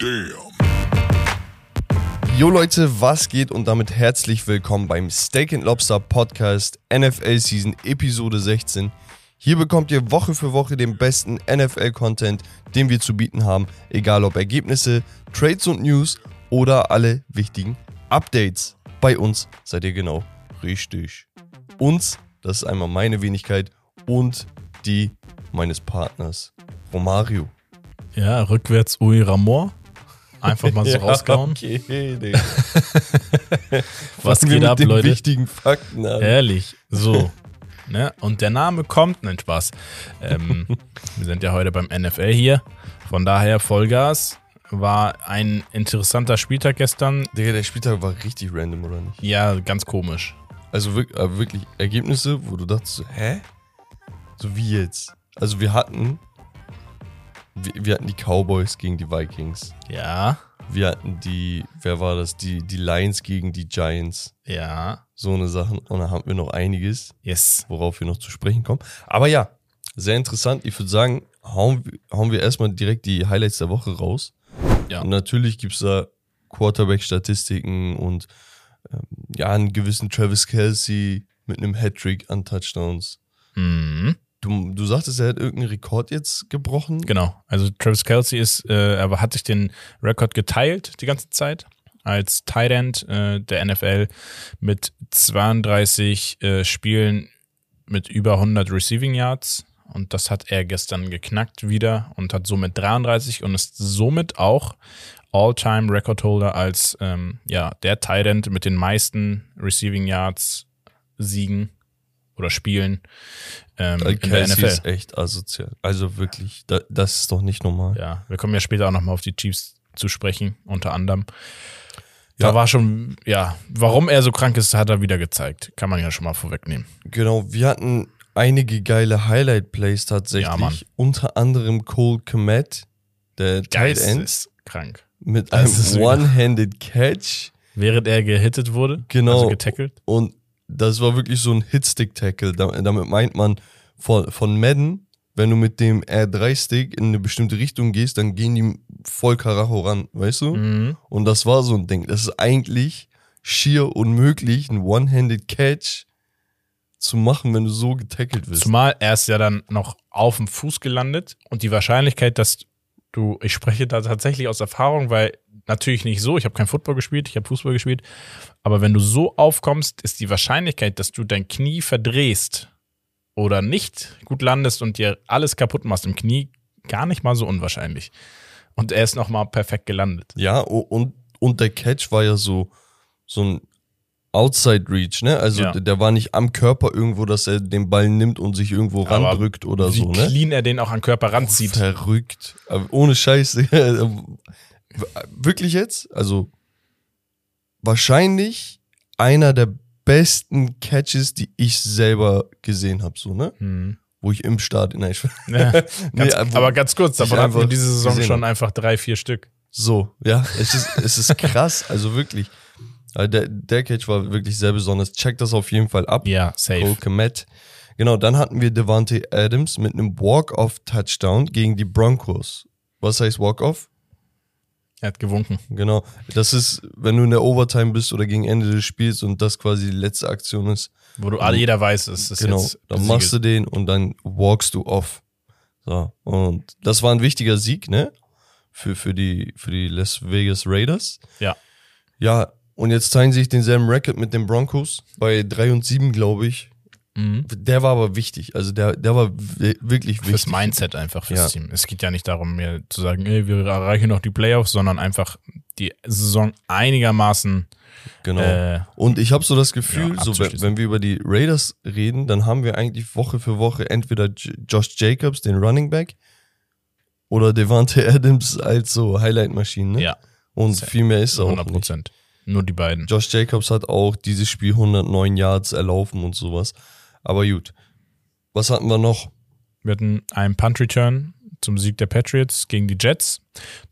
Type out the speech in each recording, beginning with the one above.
Damn. Jo Leute, was geht und damit herzlich willkommen beim Steak and Lobster Podcast NFL Season Episode 16. Hier bekommt ihr Woche für Woche den besten NFL-Content, den wir zu bieten haben, egal ob Ergebnisse, Trades und News oder alle wichtigen Updates. Bei uns seid ihr genau richtig. Uns, das ist einmal meine Wenigkeit und die meines Partners, Romario. Ja, rückwärts Ui Ramor. Einfach mal so rausgehauen. Okay, Digga. Was geht ab, den Leute? wichtigen Fakten an. Ehrlich. So. ne? Und der Name kommt. Nein, Spaß. Ähm, wir sind ja heute beim NFL hier. Von daher Vollgas. War ein interessanter Spieltag gestern. Digga, der Spieltag war richtig random, oder nicht? Ja, ganz komisch. Also wirklich, äh, wirklich Ergebnisse, wo du dachtest, hä? So wie jetzt? Also wir hatten, wir, hatten die Cowboys gegen die Vikings. Ja, Wir hatten die, wer war das? Die, die Lions gegen die Giants. ja. So eine Sachen. Und dann haben wir noch einiges, Yes. worauf wir noch zu sprechen kommen. Aber ja, sehr interessant. Ich würde sagen, hauen, wir- hauen wir erstmal direkt die Highlights der Woche raus. Ja. Und natürlich gibt es da Quarterback-Statistiken und ähm, ja, einen gewissen Travis Kelsey mit einem Hattrick an Touchdowns. Mhm. Du, du sagtest, er hat irgendeinen Rekord jetzt gebrochen. Genau. Also Travis Kelsey ist, äh, aber hat sich den Rekord geteilt die ganze Zeit als Tight End äh, der NFL mit 32 äh, Spielen mit über 100 Receiving Yards. Und das hat er gestern geknackt wieder und hat somit 33 und ist somit auch All-Time Record Holder als ähm, ja, der Tight End mit den meisten Receiving Yards Siegen oder Spielen ähm, Äh, in der NFL. ist echt asozial. Also wirklich, da, das ist doch nicht normal. Ja, wir kommen ja später auch nochmal auf die Chiefs zu sprechen, unter anderem. Da Ja. war schon, ja, warum er so krank ist, hat er wieder gezeigt. Kann man ja schon mal vorwegnehmen. Genau, wir hatten einige geile Highlight-Plays tatsächlich. Ja, Mann. Unter anderem Cole Komet, der Tight End, ist krank. mit Das einem One-Handed Catch. Während er gehittet wurde, Genau. also getackelt. Und das war wirklich so ein Hitstick-Tackle. Da- Damit meint man von, von Madden, wenn du mit dem R3-Stick in eine bestimmte Richtung gehst, dann gehen die voll Karacho ran, weißt du? Mhm. Und das war so ein Ding. Das ist eigentlich schier unmöglich, einen One-Handed Catch zu machen, wenn du so getackelt wirst. Zumal er ist ja dann noch auf dem Fuß gelandet und die Wahrscheinlichkeit, dass du, ich spreche da tatsächlich aus Erfahrung, weil natürlich nicht so, ich habe kein Football gespielt, ich habe Fußball gespielt, aber wenn du so aufkommst, ist die Wahrscheinlichkeit, dass du dein Knie verdrehst oder nicht gut landest und dir alles kaputt machst im Knie, gar nicht mal so unwahrscheinlich. Und er ist nochmal perfekt gelandet. Ja, und, und der Catch war ja so, so ein Outside Reach, ne? Also Ja. der, war nicht am Körper irgendwo, dass er den Ball nimmt und sich irgendwo Aber randrückt oder Wie so, ne? clean er den auch an Körper ranzieht. Verrückt. Aber ohne Scheiße. Wirklich jetzt? Also wahrscheinlich einer der besten Catches, die ich selber gesehen habe, so, ne? Hm. Wo ich im. Nein, ich, Ja, Nee, aber ganz kurz, davon hatten wir diese Saison schon einfach drei, vier Stück. So, ja, es ist, es ist krass, also wirklich. Also Der, der Catch war wirklich sehr besonders. Check das auf jeden Fall ab. Ja, safe. Cole Kmet. Genau, dann hatten wir Devante Adams mit einem Walk-Off-Touchdown gegen die Broncos. Was heißt Walk-Off? Er hat gewunken. Genau. Das ist, wenn du in der Overtime bist oder gegen Ende des Spiels und das quasi die letzte Aktion ist. Wo du alle, jeder weiß, es ist genau. jetzt Dann machst du den und dann walkst du off. So. Und das war ein wichtiger Sieg, ne? Für, für die, für die Las Vegas Raiders. Ja. Ja, und jetzt teilen sie sich denselben Record mit den Broncos bei 3 und 7, glaube ich. Mhm. Der war aber wichtig. Also der, der war wi- wirklich Fürs wichtig. Mindset einfach fürs Ja. Team. Es geht ja nicht darum, mir zu sagen, ey, wir erreichen noch die Playoffs, sondern einfach die Saison einigermaßen Genau. äh, Und ich habe so das Gefühl, Ja, so, wenn, wir über die Raiders reden, dann haben wir eigentlich Woche für Woche entweder Josh Jacobs, den Running Back, oder Devante Adams als so Highlight-Maschinen. Ne? ja, Und viel mehr ist auch 100 nicht. Prozent. Nur die beiden. Josh Jacobs hat auch dieses Spiel 109 Yards erlaufen und sowas. Aber gut. Was hatten wir noch? Wir hatten einen Punt-Return zum Sieg der Patriots gegen die Jets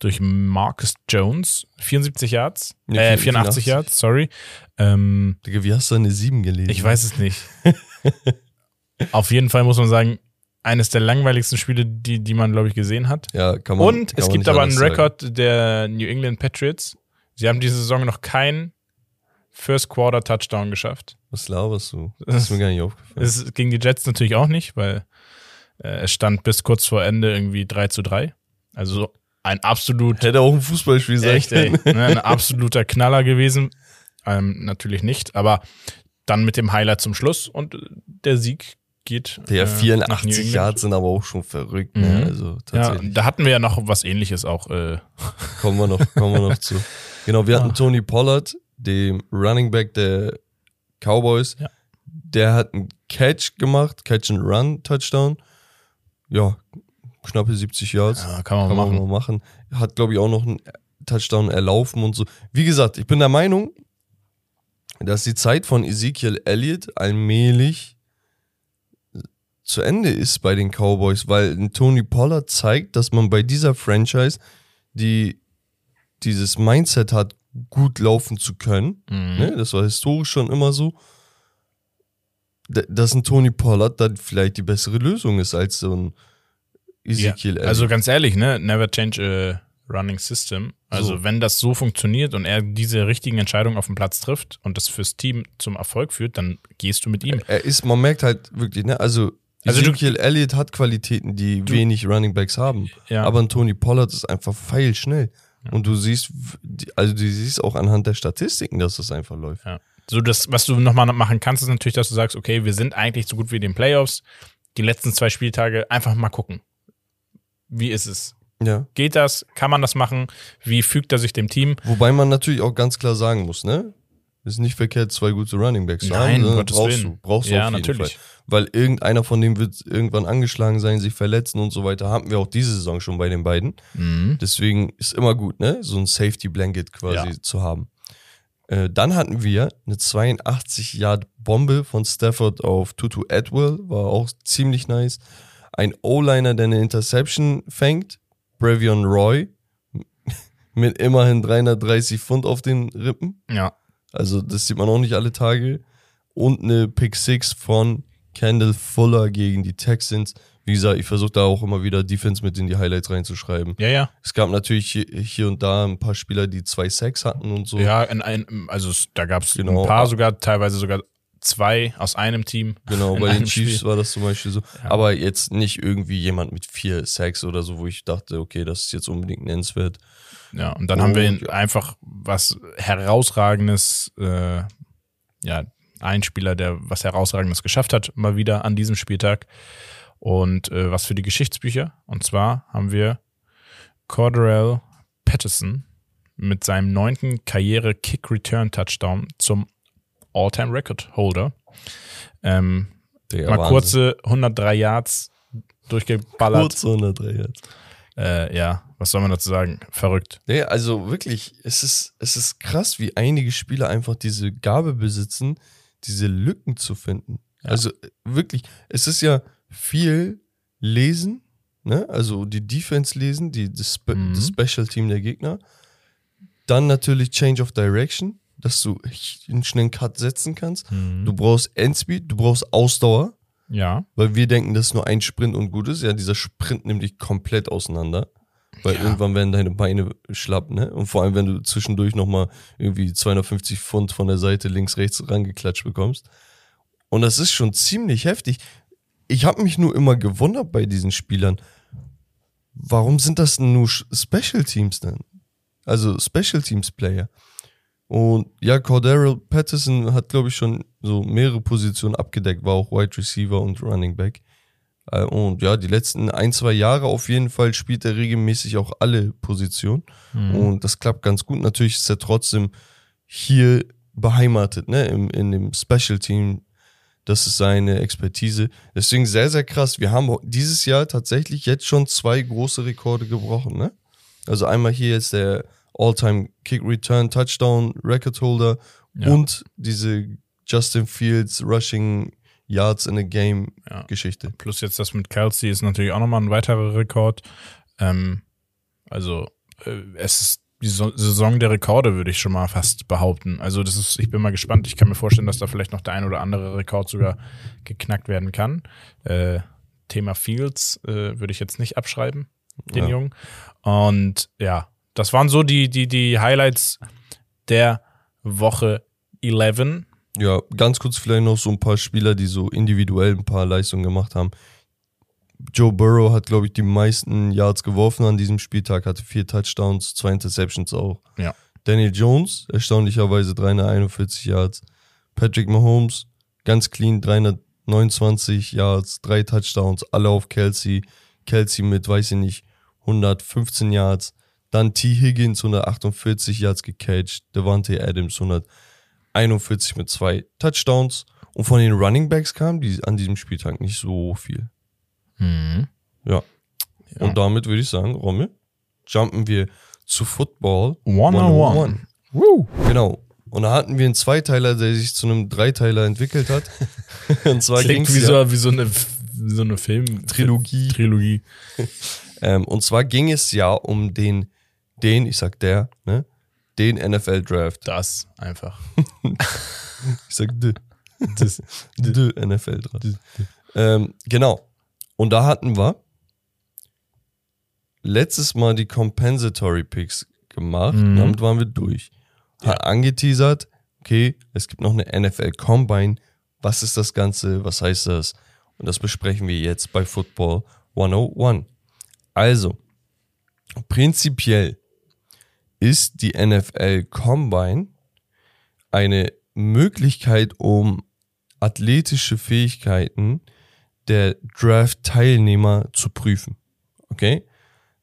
durch Marcus Jones. 74 Yards. Nee, äh, 84. 84 Yards, sorry. Ähm, Digga, wie hast du eine 7 gelesen? ich weiß es nicht. Auf jeden Fall muss man sagen, eines der langweiligsten Spiele, die, die man, glaube ich, gesehen hat. Ja, kann man. Und kann es man gibt aber einen. Rekord der New England Patriots. Sie haben diese Saison noch keinen First Quarter Touchdown geschafft. Was laberst du? Das ist mir gar nicht aufgefallen. Es ist gegen die Jets natürlich auch nicht, weil äh, es stand bis kurz vor Ende irgendwie 3 zu 3. Also ein absolut Hätte auch ein Fußballspiel sein Echt, ey. können. Ne, ein absoluter Knaller gewesen. Ähm, natürlich nicht, aber dann mit dem Highlight zum Schluss und der Sieg geht. Äh, New 84 England. Yards sind aber auch schon verrückt. Mhm. Ne? Also Ja, tatsächlich. da hatten wir ja noch was ähnliches auch. Äh, Kommen wir noch, kommen wir noch zu. Genau, wir hatten Tony Pollard, dem Running Back der Cowboys. Ja. Der hat einen Catch gemacht, Catch and Run Touchdown. Ja, knappe 70 Yards. ja, kann man Kann machen. man machen. Hat, glaube ich, auch noch einen Touchdown erlaufen und so. Wie gesagt, ich bin der Meinung, dass die Zeit von Ezekiel Elliott allmählich zu Ende ist bei den Cowboys, weil ein Tony Pollard zeigt, dass man bei dieser Franchise, die dieses Mindset hat, gut laufen zu können, Mhm. ne? das war historisch schon immer so, dass ein Tony Pollard dann vielleicht die bessere Lösung ist als so ein Ezekiel Elliott. Also ganz ehrlich, ne? Never change a running system. Also So. wenn das so funktioniert und er diese richtigen Entscheidungen auf dem Platz trifft und das fürs Team zum Erfolg führt, dann gehst du mit ihm. Er ist, man merkt halt wirklich, ne, also, Also du- Ezekiel Elliott hat Qualitäten, die wenig Running Backs haben. Ja. Aber ein Tony Pollard ist einfach feilschnell. Und du siehst, also du siehst auch anhand der Statistiken, dass das einfach läuft. Ja. So, das, was du nochmal machen kannst, ist natürlich, dass du sagst, okay, wir sind eigentlich so gut wie in den Playoffs. Die letzten zwei Spieltage einfach mal gucken. Wie ist es? Ja. Geht das? Kann man das machen? Wie fügt er sich dem Team? Wobei man natürlich auch ganz klar sagen muss, ne? Ist nicht verkehrt, zwei gute Running Backs zu Nein, haben. sondern Gottes brauchst Willen. du. Brauchst du Ja, auf jeden natürlich. Fall. Weil irgendeiner von denen wird irgendwann angeschlagen sein, sich verletzen und so weiter. Haben wir auch diese Saison schon bei den beiden. Mhm. Deswegen ist immer gut, ne? So ein Safety Blanket quasi Ja. zu haben. Äh, dann hatten wir eine 82 Yard Bombe von Stafford auf Tutu Atwell, war auch ziemlich nice. Ein O-Liner, der eine Interception fängt, Brevion Roy, mit immerhin 330 Pfund auf den Rippen. Ja. Also das sieht man auch nicht alle Tage. Und eine Pick Six von Kendall Fuller gegen die Texans. Wie gesagt, ich versuche da auch immer wieder Defense mit in die Highlights reinzuschreiben. Ja, ja. Es gab natürlich hier, und da ein paar Spieler, die zwei Sacks hatten und so. Ja, in ein, also da gab es Genau. ein paar sogar, teilweise sogar zwei aus einem Team. Genau, bei den Chiefs Spiel. war das zum Beispiel so. Aber jetzt nicht irgendwie jemand mit vier Sacks oder so, wo ich dachte, okay, das ist jetzt unbedingt nennenswert. Ja, und dann haben wir ja. einfach was herausragendes, äh, ja, ein Spieler, der was herausragendes geschafft hat, mal wieder an diesem Spieltag. Und äh, was für die Geschichtsbücher. Und zwar haben wir Cordarell Patterson mit seinem neunten Karriere-Kick-Return-Touchdown zum All-Time-Record-Holder. Ähm, Der mal Wahnsinn. kurze 103 Yards durchgeballert. Kurze 103 jetzt. Äh, ja, was soll man dazu sagen? Verrückt. Nee, also wirklich, es ist, es ist krass, wie einige Spieler einfach diese Gabe besitzen, diese Lücken zu finden. Also äh, wirklich, es ist ja viel lesen, ne? Also die Defense lesen, die, das, Spe Mhm. das Special Team der Gegner. Dann natürlich Change of Direction, dass du einen schnellen Cut setzen kannst. Mhm. Du brauchst Endspeed, du brauchst Ausdauer, Ja. weil wir denken, dass nur ein Sprint und gut ist. Ja, dieser Sprint nimmt dich komplett auseinander. Weil Ja. irgendwann werden deine Beine schlapp, ne? Und vor allem, wenn du zwischendurch nochmal irgendwie 250 Pfund von der Seite links, rechts rangeklatscht bekommst. Und das ist schon ziemlich heftig. Ich habe mich nur immer gewundert bei diesen Spielern. Warum sind das denn nur Special Teams dann? Also Special Teams Player. Und ja, Cordero Patterson hat, glaube ich, schon so mehrere Positionen abgedeckt, war auch Wide Receiver und Running Back. Äh, Und ja, die letzten ein, zwei Jahre auf jeden Fall spielt er regelmäßig auch alle Positionen. Und das klappt ganz gut. Natürlich ist er trotzdem hier beheimatet, ne, im, in dem Special Team. Das ist seine Expertise. Deswegen sehr, sehr krass. Wir haben dieses Jahr tatsächlich jetzt schon zwei große Rekorde gebrochen, ne? Also einmal hier jetzt der All-Time Kick Return Touchdown Record Holder Ja. und diese Justin Fields Rushing Yards in a Game Ja. Geschichte. Plus jetzt das mit Kelsey ist natürlich auch nochmal ein weiterer Rekord. Ähm, also äh, es ist die so Saison der Rekorde, würde ich schon mal fast behaupten. Also das ist, ich bin mal gespannt. Ich kann mir vorstellen, dass da vielleicht noch der ein oder andere Rekord sogar geknackt werden kann. Äh, Thema Fields äh, würde ich jetzt nicht abschreiben, den Ja. Jungen. Und ja, das waren so die, die, die Highlights der Woche 11. Ja, ganz kurz vielleicht noch so ein paar Spieler, die so individuell ein paar Leistungen gemacht haben. Joe Burrow hat, glaube ich, die meisten Yards geworfen an diesem Spieltag, hatte vier Touchdowns, zwei Interceptions auch. Ja. Daniel Jones, erstaunlicherweise 341 Yards. Patrick Mahomes, ganz clean, 329 Yards, drei Touchdowns, alle auf Kelsey. Kelsey mit, weiß ich nicht, 115 Yards. Dann T. Higgins, 148 Yards gecatcht. Devante Adams, 141 mit zwei Touchdowns. Und von den Running Backs kam die an diesem Spieltag nicht so viel. Mhm. Ja. Ja. Und damit würde ich sagen, Rommel, jumpen wir zu Football One on one. Genau. Und da hatten wir einen Zweiteiler, der sich zu einem Dreiteiler entwickelt hat. Und zwar ging Klingt wie, es so, ja, wie so eine, so eine Film Trilogie. Trilogie. ähm, und zwar ging es ja um den, den, ich sag der, ne, den NFL Draft. Das einfach. Ich sag de, Das, de NFL Draft. Ähm, genau. Und da hatten wir letztes Mal die Compensatory Picks gemacht. Mhm. Damit waren wir durch. Hat angeteasert, okay, es gibt noch eine NFL Combine. Was ist das Ganze? Was heißt das? Und das besprechen wir jetzt bei Football 101. Also, prinzipiell ist die NFL Combine eine Möglichkeit, um athletische Fähigkeiten der Draft-Teilnehmer zu prüfen. Okay?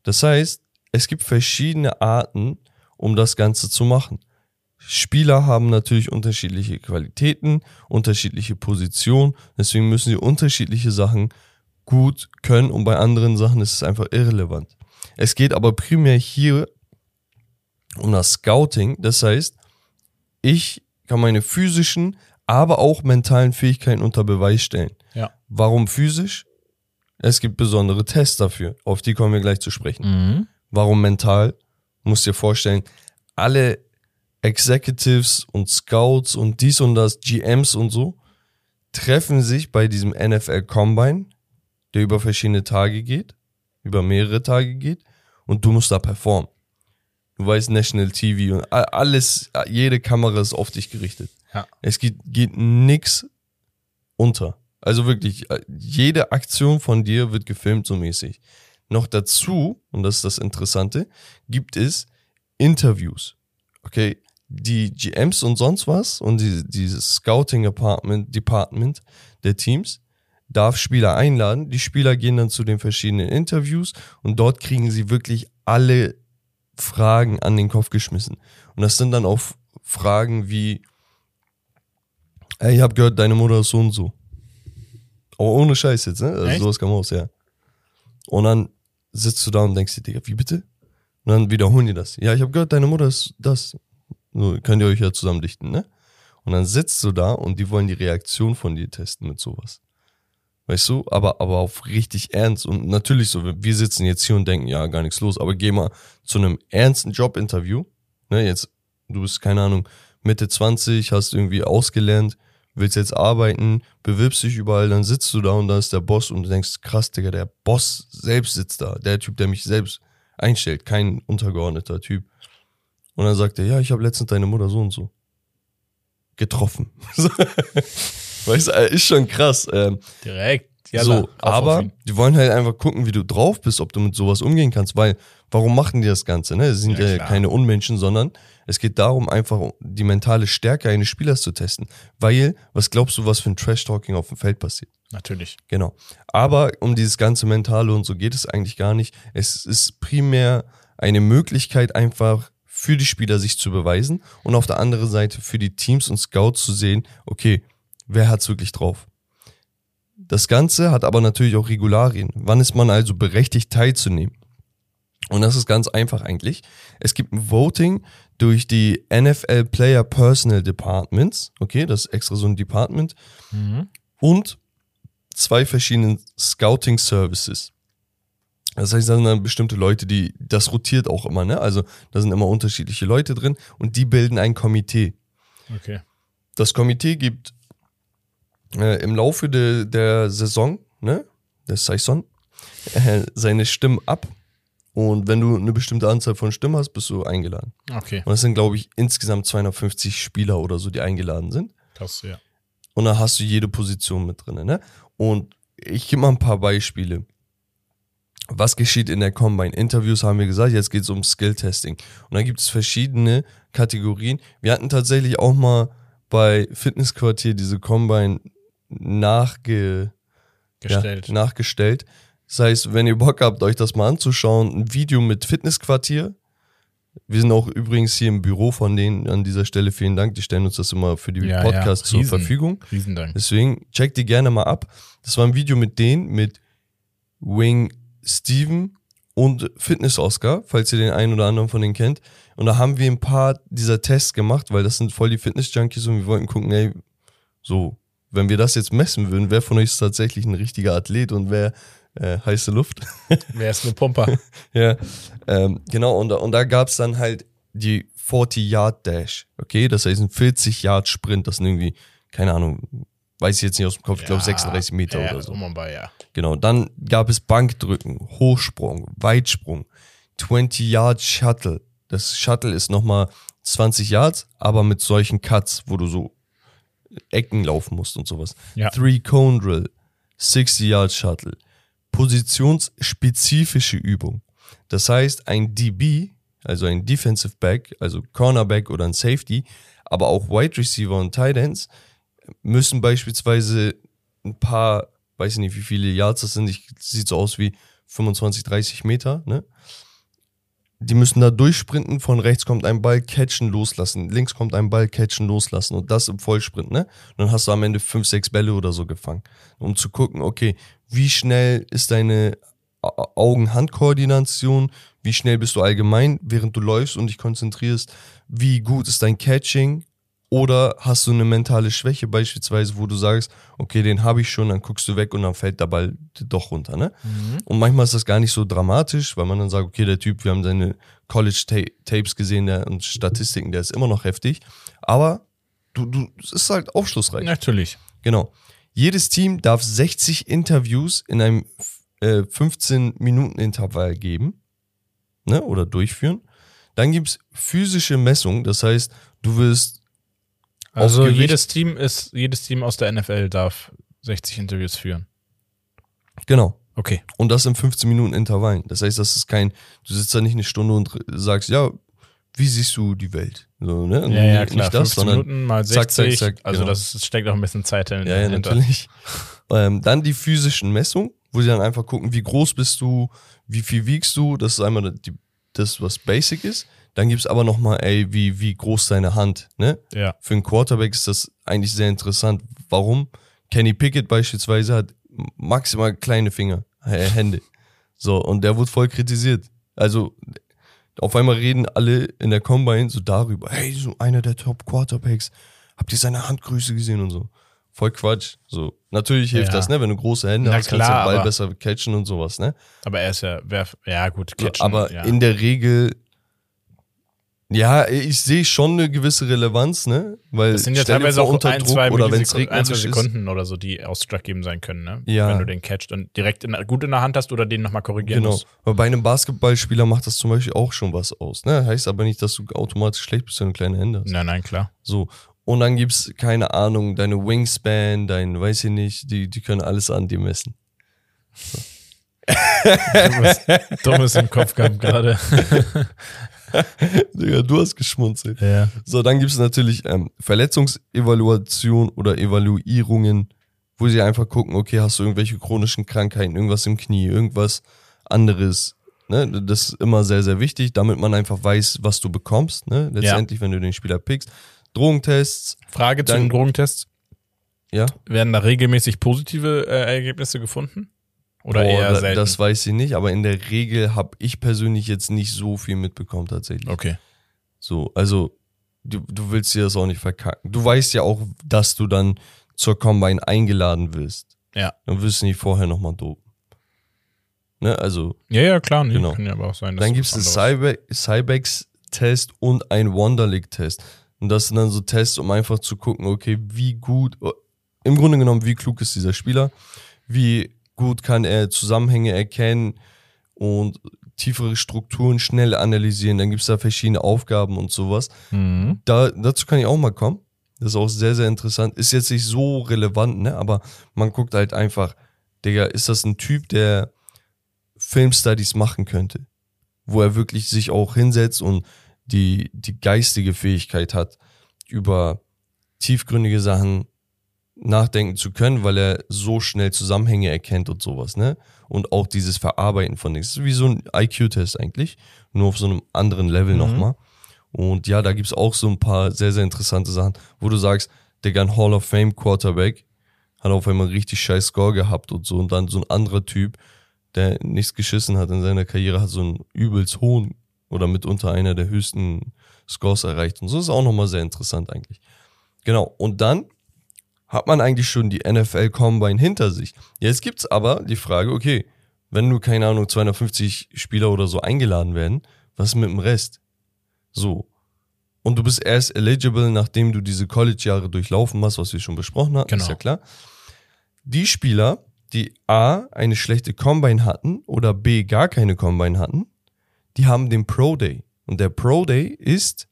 Das heißt, es gibt verschiedene Arten, um das Ganze zu machen. Spieler haben natürlich unterschiedliche Qualitäten, unterschiedliche Positionen, deswegen müssen sie unterschiedliche Sachen gut können und bei anderen Sachen ist es einfach irrelevant. Es geht aber primär hier um das Scouting, das heißt, ich kann meine physischen, aber auch mentalen Fähigkeiten unter Beweis stellen. ja. Warum physisch? Es gibt besondere Tests dafür, auf die kommen wir gleich zu sprechen. Mhm. Warum mental? Musst dir vorstellen, alle Executives und Scouts und dies und das, GMs und so, treffen sich bei diesem NFL Combine, der über verschiedene Tage geht, über mehrere Tage geht, und du musst da performen. Du weißt, National TV und alles, jede Kamera ist auf dich gerichtet. Ja. Es geht, geht nix unter. Also wirklich, jede Aktion von dir wird gefilmt so mäßig. Noch dazu, und das ist das Interessante, gibt es Interviews. Okay, die GMs und sonst was und die, dieses Scouting Department, Department der Teams darf Spieler einladen. Die Spieler gehen dann zu den verschiedenen Interviews und dort kriegen sie wirklich alle Fragen an den Kopf geschmissen. Und das sind dann auch Fragen wie, ey, ich habe gehört, deine Mutter ist so und so. Aber ohne Scheiß jetzt, ne? Also Echt? sowas kam raus, ja. Und dann sitzt du da und denkst dir, Digga, wie bitte? Und dann wiederholen die das. Ja, ich habe gehört, deine Mutter ist das. So, könnt ihr euch ja zusammen dichten, ne? Und dann sitzt du da und die wollen die Reaktion von dir testen mit sowas. Weißt du? Aber, aber auf richtig ernst. Und natürlich so, wir sitzen jetzt hier und denken, ja, gar nichts los. Aber geh mal zu einem ernsten Jobinterview. Ne, jetzt, du bist, keine Ahnung, Mitte 20, hast irgendwie ausgelernt, willst jetzt arbeiten, bewirbst dich überall, dann sitzt du da und da ist der Boss und du denkst, krass, Digga, der Boss selbst sitzt da. Der Typ, der mich selbst einstellt, kein untergeordneter Typ. Und dann sagt er, ja, ich habe letztens deine Mutter so und so getroffen. weißt du, äh, ist schon krass. Ähm, Direkt. so, Jalla, auf, aber die wollen halt einfach gucken, wie du drauf bist, ob du mit sowas umgehen kannst, weil warum machen die das Ganze? Ne? Es sind Ja, ja, keine Unmenschen, sondern es geht darum, einfach die mentale Stärke eines Spielers zu testen. Weil, was glaubst du, was für ein Trash-Talking auf dem Feld passiert? Natürlich. Genau. Aber um dieses ganze Mentale und so geht es eigentlich gar nicht. Es ist primär eine Möglichkeit, einfach für die Spieler sich zu beweisen und auf der anderen Seite für die Teams und Scouts zu sehen, okay, wer hat's wirklich drauf? Das Ganze hat aber natürlich auch Regularien. Wann ist man also berechtigt teilzunehmen? Und das ist ganz einfach eigentlich. Es gibt ein Voting durch die NFL Player Personal Departments. Okay, das ist extra so ein Department. Mhm. Und zwei verschiedenen Scouting Services. Das heißt, da sind dann bestimmte Leute, die, das rotiert auch immer, ne? Also da sind immer unterschiedliche Leute drin und die bilden ein Komitee. Okay. Das Komitee gibt äh, im Laufe de, der Saison, ne? der Saison, äh, seine Stimmen ab. Und wenn du eine bestimmte Anzahl von Stimmen hast, bist du eingeladen. Okay. Und es sind, glaube ich, insgesamt 250 Spieler oder so, die eingeladen sind. Krass, ja. Und dann hast du jede Position mit drin. Ne? Und ich gebe mal ein paar Beispiele. Was geschieht in der Combine? Interviews haben wir gesagt, jetzt geht es um Skill-Testing. Und da gibt es verschiedene Kategorien. Wir hatten tatsächlich auch mal bei Fitnessquartier diese Combine nachge Gestellt. Ja, nachgestellt. Das heißt, wenn ihr Bock habt, euch das mal anzuschauen, ein Video mit Fitnessquartier. Wir sind auch übrigens hier im Büro von denen an dieser Stelle. Vielen Dank. Die stellen uns das immer für die Ja, Podcasts ja. zur Riesen- Verfügung. Riesendank. Deswegen checkt die gerne mal ab. Das war ein Video mit denen, mit Wing Steven und Fitness Oscar, falls ihr den einen oder anderen von denen kennt. Und da haben wir ein paar dieser Tests gemacht, weil das sind voll die Fitness-Junkies und wir wollten gucken, ey, so, wenn wir das jetzt messen würden, wer von euch ist tatsächlich ein richtiger Athlet und wer äh, heiße Luft? Wer ist eine Pumper? Ja, ähm, genau, und, da- und da gab es dann halt die 40-Yard-Dash, okay? Das heißt ein 40-Yard-Sprint, das sind irgendwie, keine Ahnung, weiß ich jetzt nicht aus dem Kopf, ich glaube 36 Meter ja, oder so. Um bei, ja. Genau, dann gab es Bankdrücken, Hochsprung, Weitsprung, 20-Yard-Shuttle. Das Shuttle ist nochmal 20 Yards, aber mit solchen Cuts, wo du so Ecken laufen musst und sowas. Ja. Three-Cone-Drill, 60-Yard-Shuttle, positionsspezifische Übung. Das heißt, ein DB, also ein Defensive Back, also Cornerback oder ein Safety, aber auch Wide Receiver und Tight Ends müssen beispielsweise ein paar, weiß ich nicht, wie viele Yards das sind, ich, sieht so aus wie 25, 30 Meter, ne? Die müssen da durchsprinten, von rechts kommt ein Ball, catchen, loslassen, links kommt ein Ball, catchen, loslassen. Und das im Vollsprint, ne? Und dann hast du am Ende fünf, sechs Bälle oder so gefangen, um zu gucken, okay, wie schnell ist deine Augen-Hand-Koordination, wie schnell bist du allgemein, während du läufst und dich konzentrierst, wie gut ist dein Catching oder hast du eine mentale Schwäche beispielsweise, wo du sagst, okay, den habe ich schon, dann guckst du weg und dann fällt der Ball doch runter, ne? Und manchmal ist das gar nicht so dramatisch, weil man dann sagt, okay, der Typ, wir haben seine College-Tapes gesehen der, und Statistiken, der ist immer noch heftig. Aber du, du, es ist halt aufschlussreich. Natürlich. Genau. Jedes Team darf 60 Interviews in einem äh, 15-Minuten-Intervall geben ne, oder durchführen. Dann gibt's physische Messungen, das heißt, du wirst Also jedes Team ist, jedes Team aus der NFL darf 60 Interviews führen. genau. Okay. Und das in 15 Minuten Intervallen. Das heißt, das ist kein, du sitzt da nicht eine Stunde und sagst, ja, wie siehst du die Welt? So, ne? Ja, ja, nicht klar. das, 15 sondern Minuten mal zack, 60. zack, zack, also genau. das, steckt auch ein bisschen Zeit hin. Ja, ja, natürlich. ähm, dann die physischen Messungen, wo sie dann einfach gucken, wie groß bist du, wie viel wiegst du. Das ist einmal die, das, was basic ist. Dann gibt's aber nochmal, ey, wie, wie groß deine Hand, ne? Ja. Für einen Quarterback ist das eigentlich sehr interessant. Warum? Kenny Pickett beispielsweise hat maximal kleine Finger, äh, Hände. So, und der wurde voll kritisiert. Also, auf einmal reden alle in der Combine so darüber, hey, so einer der Top Quarterbacks, habt ihr seine Handgröße gesehen und so. Voll Quatsch. So, natürlich hilft Ja. das, ne? Wenn du große Hände Na hast, kannst du klar, den Ball besser catchen und sowas, ne? Aber er ist ja, wer, ja gut, catchen, aber ja. in der Regel, ja, ich sehe schon eine gewisse Relevanz, ne? Weil das sind ja teilweise auch unter ein, Druck zwei, oder wenn es ein, regnerisch ist. Sekunden oder so, die ausschlaggebend sein können, ne? Ja. Wenn du den catcht und direkt in, gut in der Hand hast oder den nochmal korrigieren Genau. musst. Aber bei einem Basketballspieler macht das zum Beispiel auch schon was aus. Ne? Heißt aber nicht, dass du automatisch schlecht bist, wenn du kleine Hände hast. Nein, nein, klar. So. Und dann gibt's, keine Ahnung, deine Wingspan, dein, weiß ich nicht, die, die können alles an dir messen. Dummes, Dummes im Kopf gehabt gerade. Digga, du hast geschmunzelt. ja. So, dann gibt's natürlich ähm, Verletzungsevaluation oder Evaluierungen, wo sie einfach gucken, okay, hast du irgendwelche chronischen Krankheiten, irgendwas im Knie, irgendwas anderes. Ne? Das ist immer sehr, sehr wichtig, damit man einfach weiß, was du bekommst, ne? letztendlich, wenn du den Spieler pickst. Drogentests, Frage zu den Drogentests. ja. Werden da regelmäßig positive äh, Ergebnisse gefunden? Oder Boah, eher selten? Das weiß ich nicht, aber in der Regel habe ich persönlich jetzt nicht so viel mitbekommen tatsächlich. okay. So, also du, du willst dir das auch nicht verkacken. Du weißt ja auch, dass du dann zur Combine eingeladen wirst. Ja. Dann wirst du nicht vorher nochmal dopen. Ne, also Ja, ja, klar. Nee, Genau. Kann ja aber auch sein. dann gibt es einen Cybex-Test und einen Wonderlic-Test. Und das sind dann so Tests, um einfach zu gucken, okay, wie gut, im Grunde genommen, wie klug ist dieser Spieler, wie gut kann er Zusammenhänge erkennen und tiefere Strukturen schnell analysieren. Dann gibt es da verschiedene Aufgaben und sowas. Mhm. Da, dazu kann ich auch mal kommen. Das ist auch sehr, sehr interessant. Ist jetzt nicht so relevant, ne? Aber man guckt halt einfach, Digga, ist das ein Typ, der Filmstudies machen könnte? Wo er wirklich sich auch hinsetzt und die, die geistige Fähigkeit hat, über tiefgründige Sachen nachdenken zu können, weil er so schnell Zusammenhänge erkennt und sowas, ne? Und auch dieses Verarbeiten von ist wie so ein IQ-Test eigentlich, nur auf so einem anderen Level Mhm. nochmal. Und ja, da gibt's auch so ein paar sehr, sehr interessante Sachen, wo du sagst, Digga, ein Hall of Fame Quarterback hat auf einmal einen richtig scheiß Score gehabt und so. Und dann so ein anderer Typ, der nichts geschissen hat in seiner Karriere, hat so einen übelst hohen oder mitunter einer der höchsten Scores erreicht. Und so ist auch nochmal sehr interessant eigentlich. Genau. Und dann hat man eigentlich schon die NFL Combine hinter sich. Jetzt gibt's aber die Frage, okay, wenn nur, keine Ahnung, 250 Spieler oder so eingeladen werden, was ist mit dem Rest? So. Und du bist erst eligible, nachdem du diese College-Jahre durchlaufen hast, was wir schon besprochen hatten, ist Genau. ja klar. Die Spieler, die A, eine schlechte Combine hatten oder B, gar keine Combine hatten, die haben den Pro Day. Und der Pro Day ist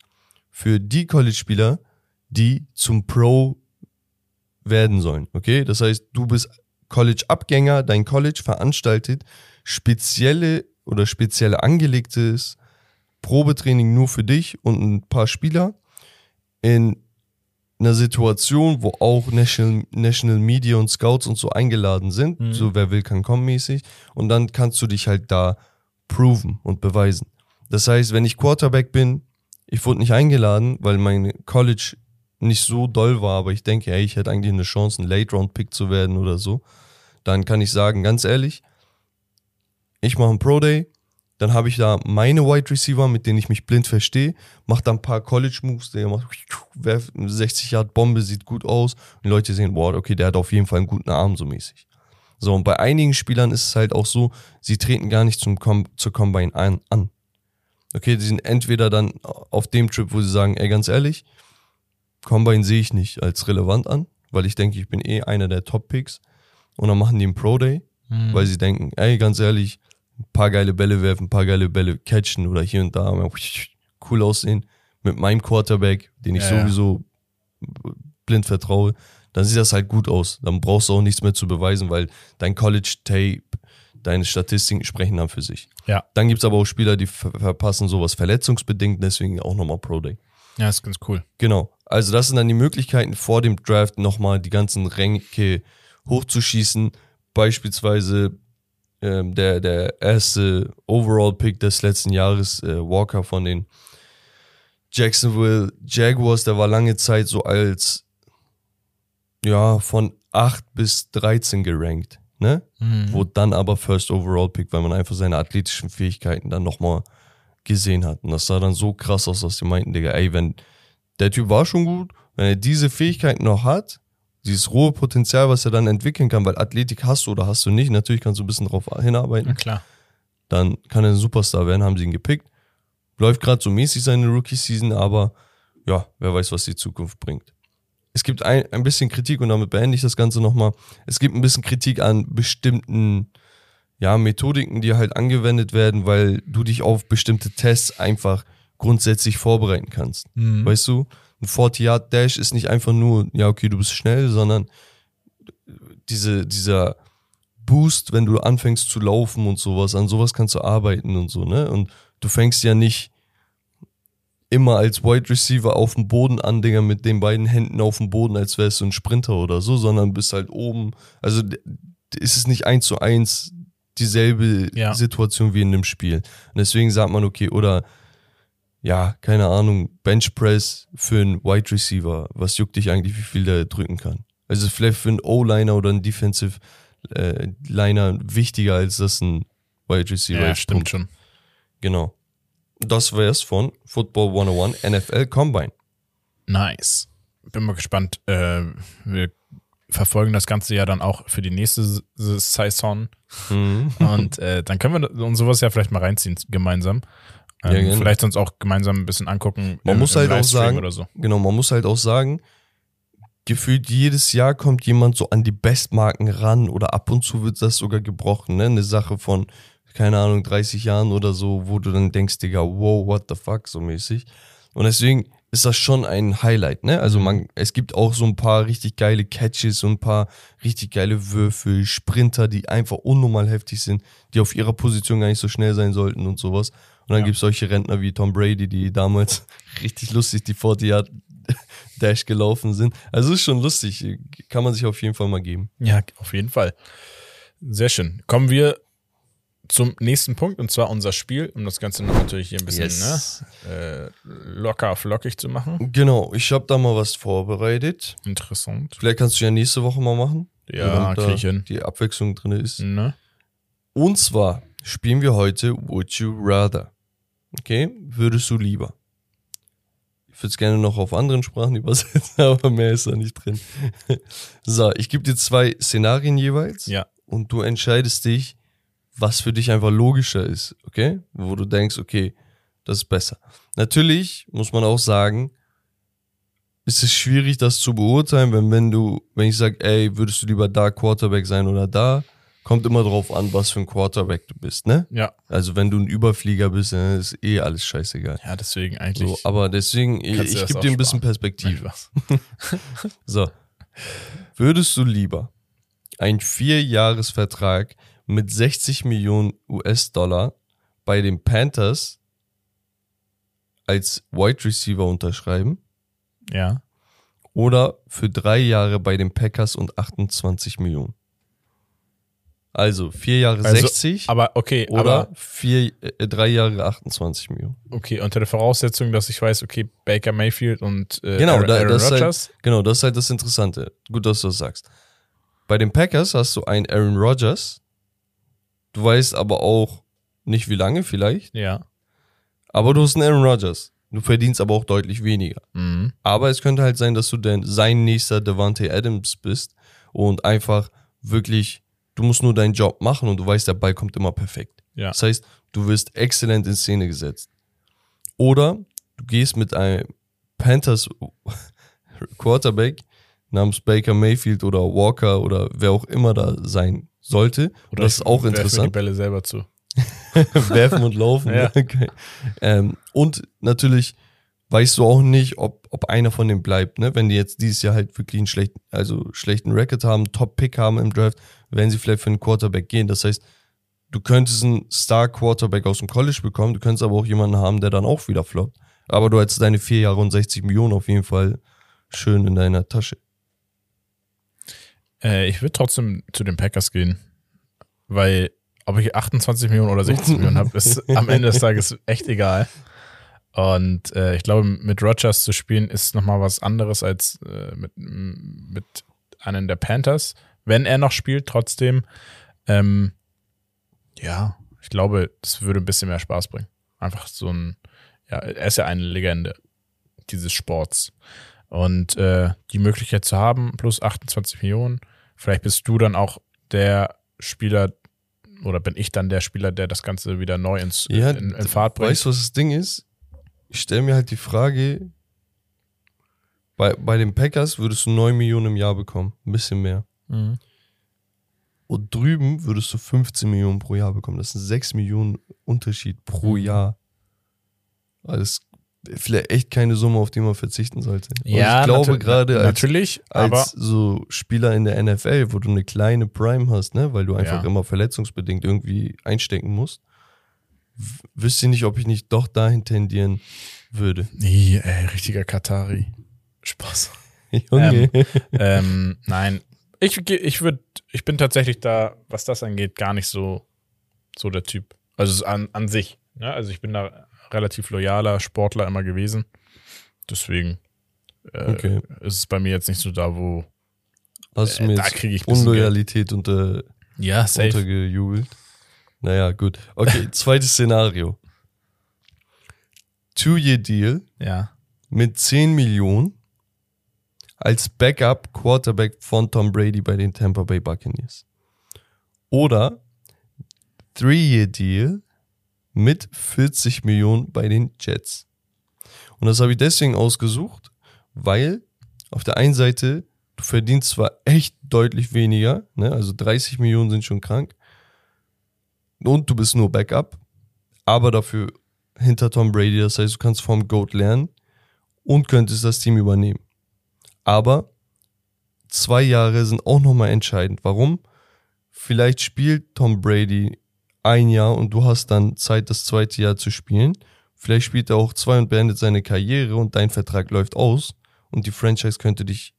für die College-Spieler, die zum Pro werden sollen. Okay? Das heißt, du bist College-Abgänger, dein College veranstaltet spezielle oder speziell angelegtes Probetraining nur für dich und ein paar Spieler in einer Situation, wo auch National, National Media und Scouts und so eingeladen sind, Mhm. so wer will kann kommen mäßig, und dann kannst du dich halt da proven und beweisen. Das heißt, wenn ich Quarterback bin, ich wurde nicht eingeladen, weil mein College nicht so doll war, aber ich denke, ey, ich hätte eigentlich eine Chance, ein Late-Round-Pick zu werden oder so, dann kann ich sagen, ganz ehrlich, ich mache einen Pro-Day, dann habe ich da meine Wide Receiver, mit denen ich mich blind verstehe, mache da ein paar College-Moves, der macht werft eine 60 Yard Bombe, sieht gut aus und die Leute sehen, wow, okay, der hat auf jeden Fall einen guten Arm, so mäßig. So, und bei einigen Spielern ist es halt auch so, sie treten gar nicht zum Com zur Combine ein, an. Okay, die sind entweder dann auf dem Trip, wo sie sagen, ey, ganz ehrlich, Combine sehe ich nicht als relevant an, weil ich denke, ich bin eh einer der Top-Picks. Und dann machen die einen Pro-Day, Mhm. weil sie denken, ey, ganz ehrlich, ein paar geile Bälle werfen, ein paar geile Bälle catchen oder hier und da cool aussehen mit meinem Quarterback, den ich Ja, sowieso blind vertraue, dann sieht das halt gut aus. Dann brauchst du auch nichts mehr zu beweisen, weil dein College-Tape, deine Statistiken sprechen dann für sich. Ja. Dann gibt's aber auch Spieler, die ver verpassen sowas verletzungsbedingt, deswegen auch nochmal Pro-Day. Ja, ist ganz cool. Genau. Also das sind dann die Möglichkeiten vor dem Draft nochmal die ganzen Ränke hochzuschießen. Beispielsweise ähm, der, der erste Overall-Pick des letzten Jahres, äh, Walker von den Jacksonville Jaguars, der war lange Zeit so als ja von 8 bis 13 gerankt, ne? Mhm. Wurde dann aber First Overall Pick, weil man einfach seine athletischen Fähigkeiten dann nochmal gesehen hat. Und das sah dann so krass aus, dass die meinten, Digga, ey, wenn der Typ war schon gut, wenn er diese Fähigkeiten noch hat, dieses rohe Potenzial, was er dann entwickeln kann, weil Athletik hast du oder hast du nicht, natürlich kannst du ein bisschen drauf hinarbeiten, Na klar. dann kann er ein Superstar werden, haben sie ihn gepickt. Läuft gerade so mäßig seine Rookie-Season, aber ja, wer weiß, was die Zukunft bringt. Es gibt ein, ein bisschen Kritik und damit beende ich das Ganze nochmal. Es gibt ein bisschen Kritik an bestimmten ja, Methodiken, die halt angewendet werden, weil du dich auf bestimmte Tests einfach grundsätzlich vorbereiten kannst. Mhm. Weißt du, ein 40-Yard-Dash ist nicht einfach nur, ja, okay, du bist schnell, sondern diese, dieser Boost, wenn du anfängst zu laufen und sowas, an sowas kannst du arbeiten und so, ne? Und du fängst ja nicht immer als Wide Receiver auf dem Boden an, Digga, mit den beiden Händen auf dem Boden, als wärst du ein Sprinter oder so, sondern bist halt oben. Also ist es nicht eins zu eins dieselbe Ja. Situation wie in einem Spiel. Und deswegen sagt man, okay, oder ja, keine Ahnung, Bench Press für einen Wide Receiver. Was juckt dich eigentlich, wie viel der drücken kann? Also vielleicht für einen O-Liner oder einen Defensive äh, Liner wichtiger, als das ein Wide Receiver Ja, stimmt schon. Genau. Das wär's von Football 101 NFL Combine. Nice. Bin mal gespannt. Äh, wir verfolgen das Ganze ja dann auch für die nächste Saison. Mhm. Und äh, dann können wir uns sowas ja vielleicht mal reinziehen gemeinsam. Ja, Ähm, gerne. vielleicht uns auch gemeinsam ein bisschen angucken. Man im- muss im halt auch sagen, Oder so. Genau, man muss halt auch sagen, gefühlt jedes Jahr kommt jemand so an die Bestmarken ran oder ab und zu wird das sogar gebrochen, ne? Eine Sache von, keine Ahnung, 30 Jahren oder so, wo du dann denkst, Digga, wow, what the fuck, so mäßig. Und deswegen ist das schon ein Highlight, ne? Also man, es gibt auch so ein paar richtig geile Catches und ein paar richtig geile Würfel, Sprinter, die einfach unnormal heftig sind, die auf ihrer Position gar nicht so schnell sein sollten und sowas. Und dann Ja. gibt's solche Rentner wie Tom Brady, die damals richtig lustig die 40 Yard Dash gelaufen sind. Also ist schon lustig, kann man sich auf jeden Fall mal geben. Ja, auf jeden Fall. Sehr schön. Kommen wir zum nächsten Punkt und zwar unser Spiel, um das Ganze noch natürlich hier ein bisschen Yes. ne, äh, locker flockig zu machen. Genau, ich habe da mal was vorbereitet. Interessant. Vielleicht kannst du ja nächste Woche mal machen. Ja, krieg ich hin. Die Abwechslung drin ist. Ne? Und zwar spielen wir heute Would You Rather. Okay? Würdest du lieber? Ich würde es gerne noch auf anderen Sprachen übersetzen, aber mehr ist da nicht drin. so, ich gebe dir zwei Szenarien jeweils. Ja. Und du entscheidest dich, was für dich einfach logischer ist. Okay? Wo du denkst, okay, das ist besser. Natürlich muss man auch sagen, ist es schwierig, das zu beurteilen, wenn, wenn du, wenn ich sage, ey, würdest du lieber da Quarterback sein oder da, kommt immer drauf an, was für ein Quarterback du bist, ne? Ja. Also wenn du ein Überflieger bist, dann ist eh alles scheißegal. Ja, deswegen eigentlich. So, aber deswegen, ich, ich gebe dir ein bisschen. Perspektive. So. Würdest du lieber einen Vierjahresvertrag mit 60 Millionen US-Dollar bei den Panthers als Wide Receiver unterschreiben Ja. oder für drei Jahre bei den Packers und 28 Millionen? Also vier Jahre Also, 60 Aber okay, oder aber vier, äh, drei Jahre 28 Millionen. okay, unter der Voraussetzung, dass ich weiß, okay, Baker Mayfield und äh, Genau, Aaron, da, Aaron das, ist Rodgers. halt, genau, das ist halt das Interessante. Gut, dass du das sagst. Bei den Packers hast du einen Aaron Rodgers. Du weißt aber auch nicht wie lange vielleicht. Ja. Aber du hast einen Aaron Rodgers. Du verdienst aber auch deutlich weniger. Mhm. Aber es könnte halt sein, dass du denn sein nächster Devante Adams bist und einfach wirklich, du musst nur deinen Job machen und du weißt, der Ball kommt immer perfekt. Ja. Das heißt, du wirst exzellent in Szene gesetzt. Oder du gehst mit einem Panthers Quarterback namens Baker Mayfield oder Walker oder wer auch immer da sein sollte. Oder das ist auch mir die interessant. Bälle selber zu. Werfen und laufen. Ja. Okay. Ähm, und natürlich weißt du auch nicht, ob, ob einer von denen bleibt. Ne? Wenn die jetzt dieses Jahr halt wirklich einen schlechten, also schlechten Record haben, Top-Pick haben im Draft, werden sie vielleicht für einen Quarterback gehen. Das heißt, du könntest einen Star-Quarterback aus dem College bekommen, du könntest aber auch jemanden haben, der dann auch wieder floppt. Aber du hättest deine vier Jahre und 60 Millionen auf jeden Fall schön in deiner Tasche. Äh, ich würde trotzdem zu den Packers gehen, weil ob ich 28 Millionen oder 60 Millionen habe, ist am Ende des Tages echt egal. Und äh, ich glaube, mit Rodgers zu spielen ist nochmal was anderes als äh, mit, mit einem der Panthers. Wenn er noch spielt, trotzdem. Ähm, ja, ich glaube, das würde ein bisschen mehr Spaß bringen. Einfach so ein, ja, er ist ja eine Legende dieses Sports. Und äh, die Möglichkeit zu haben, plus 28 Millionen, vielleicht bist du dann auch der Spieler oder bin ich dann der Spieler, der das Ganze wieder neu ins, Ja, in, in Fahrt bringt. Weißt du, was das Ding ist? Ich stelle mir halt die Frage, bei, bei den Packers würdest du 9 Millionen im Jahr bekommen, ein bisschen mehr. Mhm. Und drüben würdest du 15 Millionen pro Jahr bekommen. Das ist ein 6 Millionen Unterschied pro Mhm. Jahr. Also vielleicht echt keine Summe, auf die man verzichten sollte. Und Ja, ich glaube gerade als, natürlich, als so Spieler in der NFL, wo du eine kleine Prime hast, ne, weil du einfach Ja. immer verletzungsbedingt irgendwie einstecken musst, wüsste ich nicht, ob ich nicht doch dahin tendieren würde. nee, ey, richtiger Katari. Spaß. Junge. ähm, nein, ich, ich würde, ich bin tatsächlich da, was das angeht, gar nicht so, so der Typ. Also an, an sich. Ja, also ich bin da relativ loyaler Sportler immer gewesen. Deswegen äh, Okay. ist es bei mir jetzt nicht so da, wo Hast du äh, mir da kriege ich. Unloyalität unter, Ja, safe. untergejubelt? Naja, gut. Okay, zweites Szenario. Two-Year-Deal Ja. mit 10 Millionen als Backup-Quarterback von Tom Brady bei den Tampa Bay Buccaneers. Oder Three-Year-Deal mit 40 Millionen bei den Jets. Und das habe ich deswegen ausgesucht, weil auf der einen Seite du verdienst zwar echt deutlich weniger, ne? also 30 Millionen sind schon krank, und du bist nur Backup, aber dafür hinter Tom Brady, das heißt, du kannst vom GOAT lernen und könntest das Team übernehmen. Aber zwei Jahre sind auch nochmal entscheidend. Warum? Vielleicht spielt Tom Brady ein Jahr und du hast dann Zeit, das zweite Jahr zu spielen. Vielleicht spielt er auch zwei und beendet seine Karriere und dein Vertrag läuft aus und die Franchise könnte dich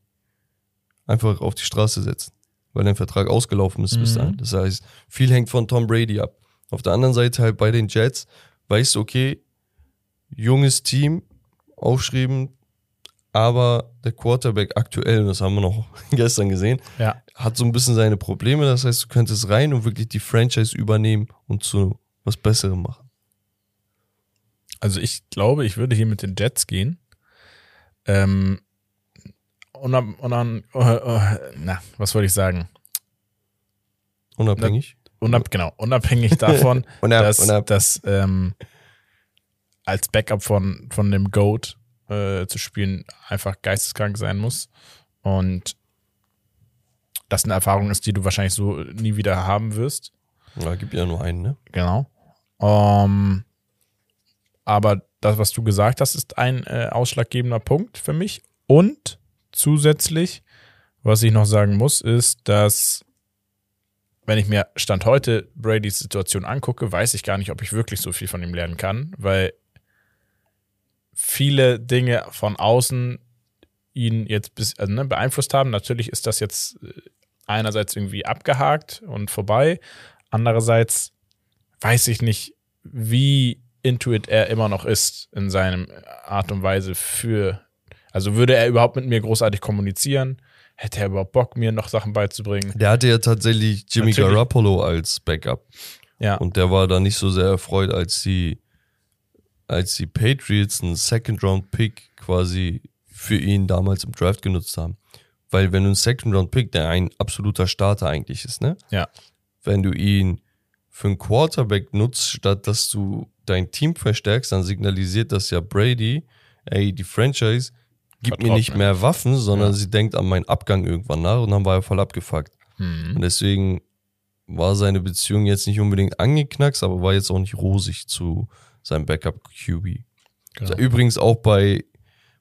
einfach auf die Straße setzen, weil dein Vertrag ausgelaufen ist mhm. bis dahin. Das heißt, viel hängt von Tom Brady ab. Auf der anderen Seite halt bei den Jets, weißt du, okay, junges Team, aufschreiben, aber der Quarterback aktuell, das haben wir noch gestern gesehen, ja. hat so ein bisschen seine Probleme. Das heißt, du könntest rein und wirklich die Franchise übernehmen und zu was Besserem machen. Also ich glaube, ich würde hier mit den Jets gehen. Ähm, unab, unab, uh, na, was wollte ich sagen? Unabhängig? Unab, genau, unabhängig davon, unab, dass, unab. dass ähm, als Backup von, von dem Goat äh, zu spielen einfach geisteskrank sein muss. Und das eine Erfahrung ist, die du wahrscheinlich so nie wieder haben wirst. Ja, gibt ja nur einen, ne? Genau. Um, aber das, was du gesagt hast, ist ein äh, ausschlaggebender Punkt für mich. Und zusätzlich, was ich noch sagen muss, ist, dass wenn ich mir Stand heute Bradys Situation angucke, weiß ich gar nicht, ob ich wirklich so viel von ihm lernen kann, weil viele Dinge von außen ihn jetzt bis, also, ne, beeinflusst haben. Natürlich ist das jetzt äh, einerseits irgendwie abgehakt und vorbei. Andererseits weiß ich nicht, wie intuit er immer noch ist in seinem Art und Weise für, also würde er überhaupt mit mir großartig kommunizieren? Hätte er überhaupt Bock, mir noch Sachen beizubringen? Der hatte ja tatsächlich Jimmy Natürlich. Garoppolo als Backup. Ja. Und der war da nicht so sehr erfreut, als die als die Patriots einen Second-Round-Pick quasi für ihn damals im Draft genutzt haben. Weil wenn du einen Second-Round-Pick, der ein absoluter Starter eigentlich ist, ne? Ja. Wenn du ihn für einen Quarterback nutzt, statt dass du dein Team verstärkst, dann signalisiert das ja Brady, ey, die Franchise gibt Vertraut mir nicht mehr Waffen, sondern ja. sie denkt an meinen Abgang irgendwann nach und dann war er voll abgefuckt. Mhm. Und deswegen war seine Beziehung jetzt nicht unbedingt angeknackst, aber war jetzt auch nicht rosig zu, sein Backup QB. Genau. Übrigens auch bei,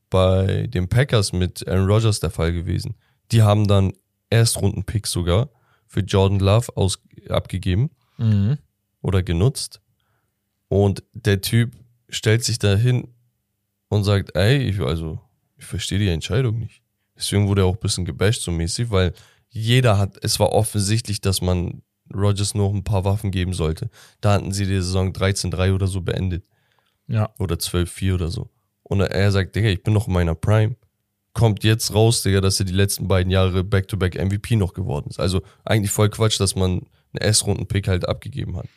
bei den Packers mit Aaron Rodgers der Fall gewesen. Die haben dann Erstrunden-Picks sogar für Jordan Love aus, abgegeben mhm. oder genutzt. Und der Typ stellt sich da hin und sagt, ey, ich, also, ich verstehe die Entscheidung nicht. Deswegen wurde er auch ein bisschen gebasht so mäßig, weil jeder hat, es war offensichtlich, dass man Rogers noch ein paar Waffen geben sollte. Da hatten sie die Saison 13-3 oder so beendet. Ja. Oder 12-4 oder so. Und er sagt, Digga, ich bin noch in meiner Prime. Kommt jetzt raus, Digga, dass er die letzten beiden Jahre Back-to-Back -back MVP noch geworden ist. Also eigentlich voll Quatsch, dass man einen S-Runden-Pick halt abgegeben hat.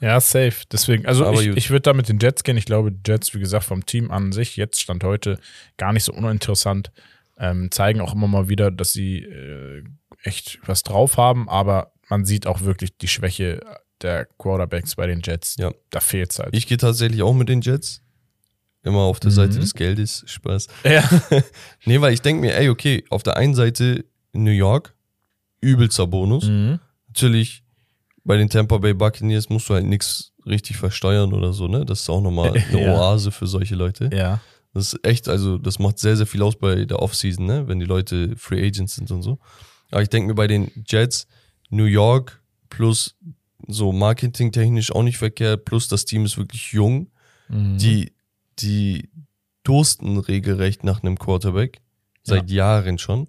Ja, safe. Deswegen, also Aber ich, ich würde da mit den Jets gehen. Ich glaube, die Jets, wie gesagt, vom Team an sich, jetzt stand heute gar nicht so uninteressant. Ähm, zeigen auch immer mal wieder, dass sie äh, echt was drauf haben, aber man sieht auch wirklich die Schwäche der Quarterbacks bei den Jets. Ja. Da fehlt es halt. Ich gehe tatsächlich auch mit den Jets. Immer auf der mhm. Seite des Geldes. Spaß. Ja. nee, weil ich denke mir, ey, okay, auf der einen Seite New York, übelster Bonus. Mhm. Natürlich, bei den Tampa Bay Buccaneers musst du halt nichts richtig versteuern oder so, ne? Das ist auch nochmal eine ja. Oase für solche Leute. Ja. Das ist echt, also das macht sehr, sehr viel aus bei der Offseason, ne? Wenn die Leute Free Agents sind und so. Aber ich denke mir bei den Jets, New York plus so marketingtechnisch auch nicht verkehrt, plus das Team ist wirklich jung. Mhm. Die, die dursten regelrecht nach einem Quarterback. Seit ja. Jahren schon.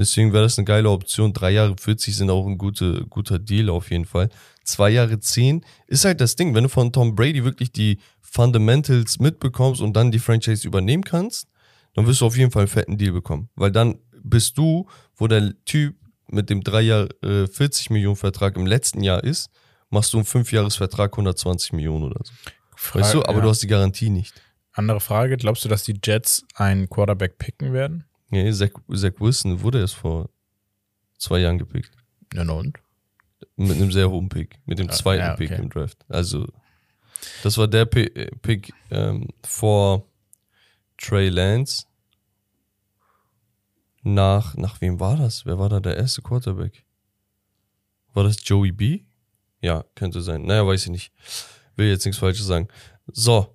Deswegen wäre das eine geile Option. Drei Jahre 40 sind auch ein gute, guter Deal auf jeden Fall. Zwei Jahre 10 ist halt das Ding. Wenn du von Tom Brady wirklich die Fundamentals mitbekommst und dann die Franchise übernehmen kannst, dann wirst du auf jeden Fall einen fetten Deal bekommen. Weil dann bist du, wo der Typ mit dem drei Jahr äh, 40 Millionen Vertrag im letzten Jahr ist, machst du einen Fünfjahresvertrag 120 Millionen oder so. Frage, weißt du, aber ja. du hast die Garantie nicht. Andere Frage, glaubst du, dass die Jets einen Quarterback picken werden? Nee, Zach, Zach Wilson wurde erst vor zwei Jahren gepickt. Ja, und? Mit einem sehr hohen Pick, mit dem zweiten ja, okay. Pick im Draft. Also, das war der äh, Pick ähm, vor Trey Lance nach, nach wem war das? Wer war da der erste Quarterback? War das Joey B? Ja, könnte sein. Naja, weiß ich nicht. Will jetzt nichts Falsches sagen. So,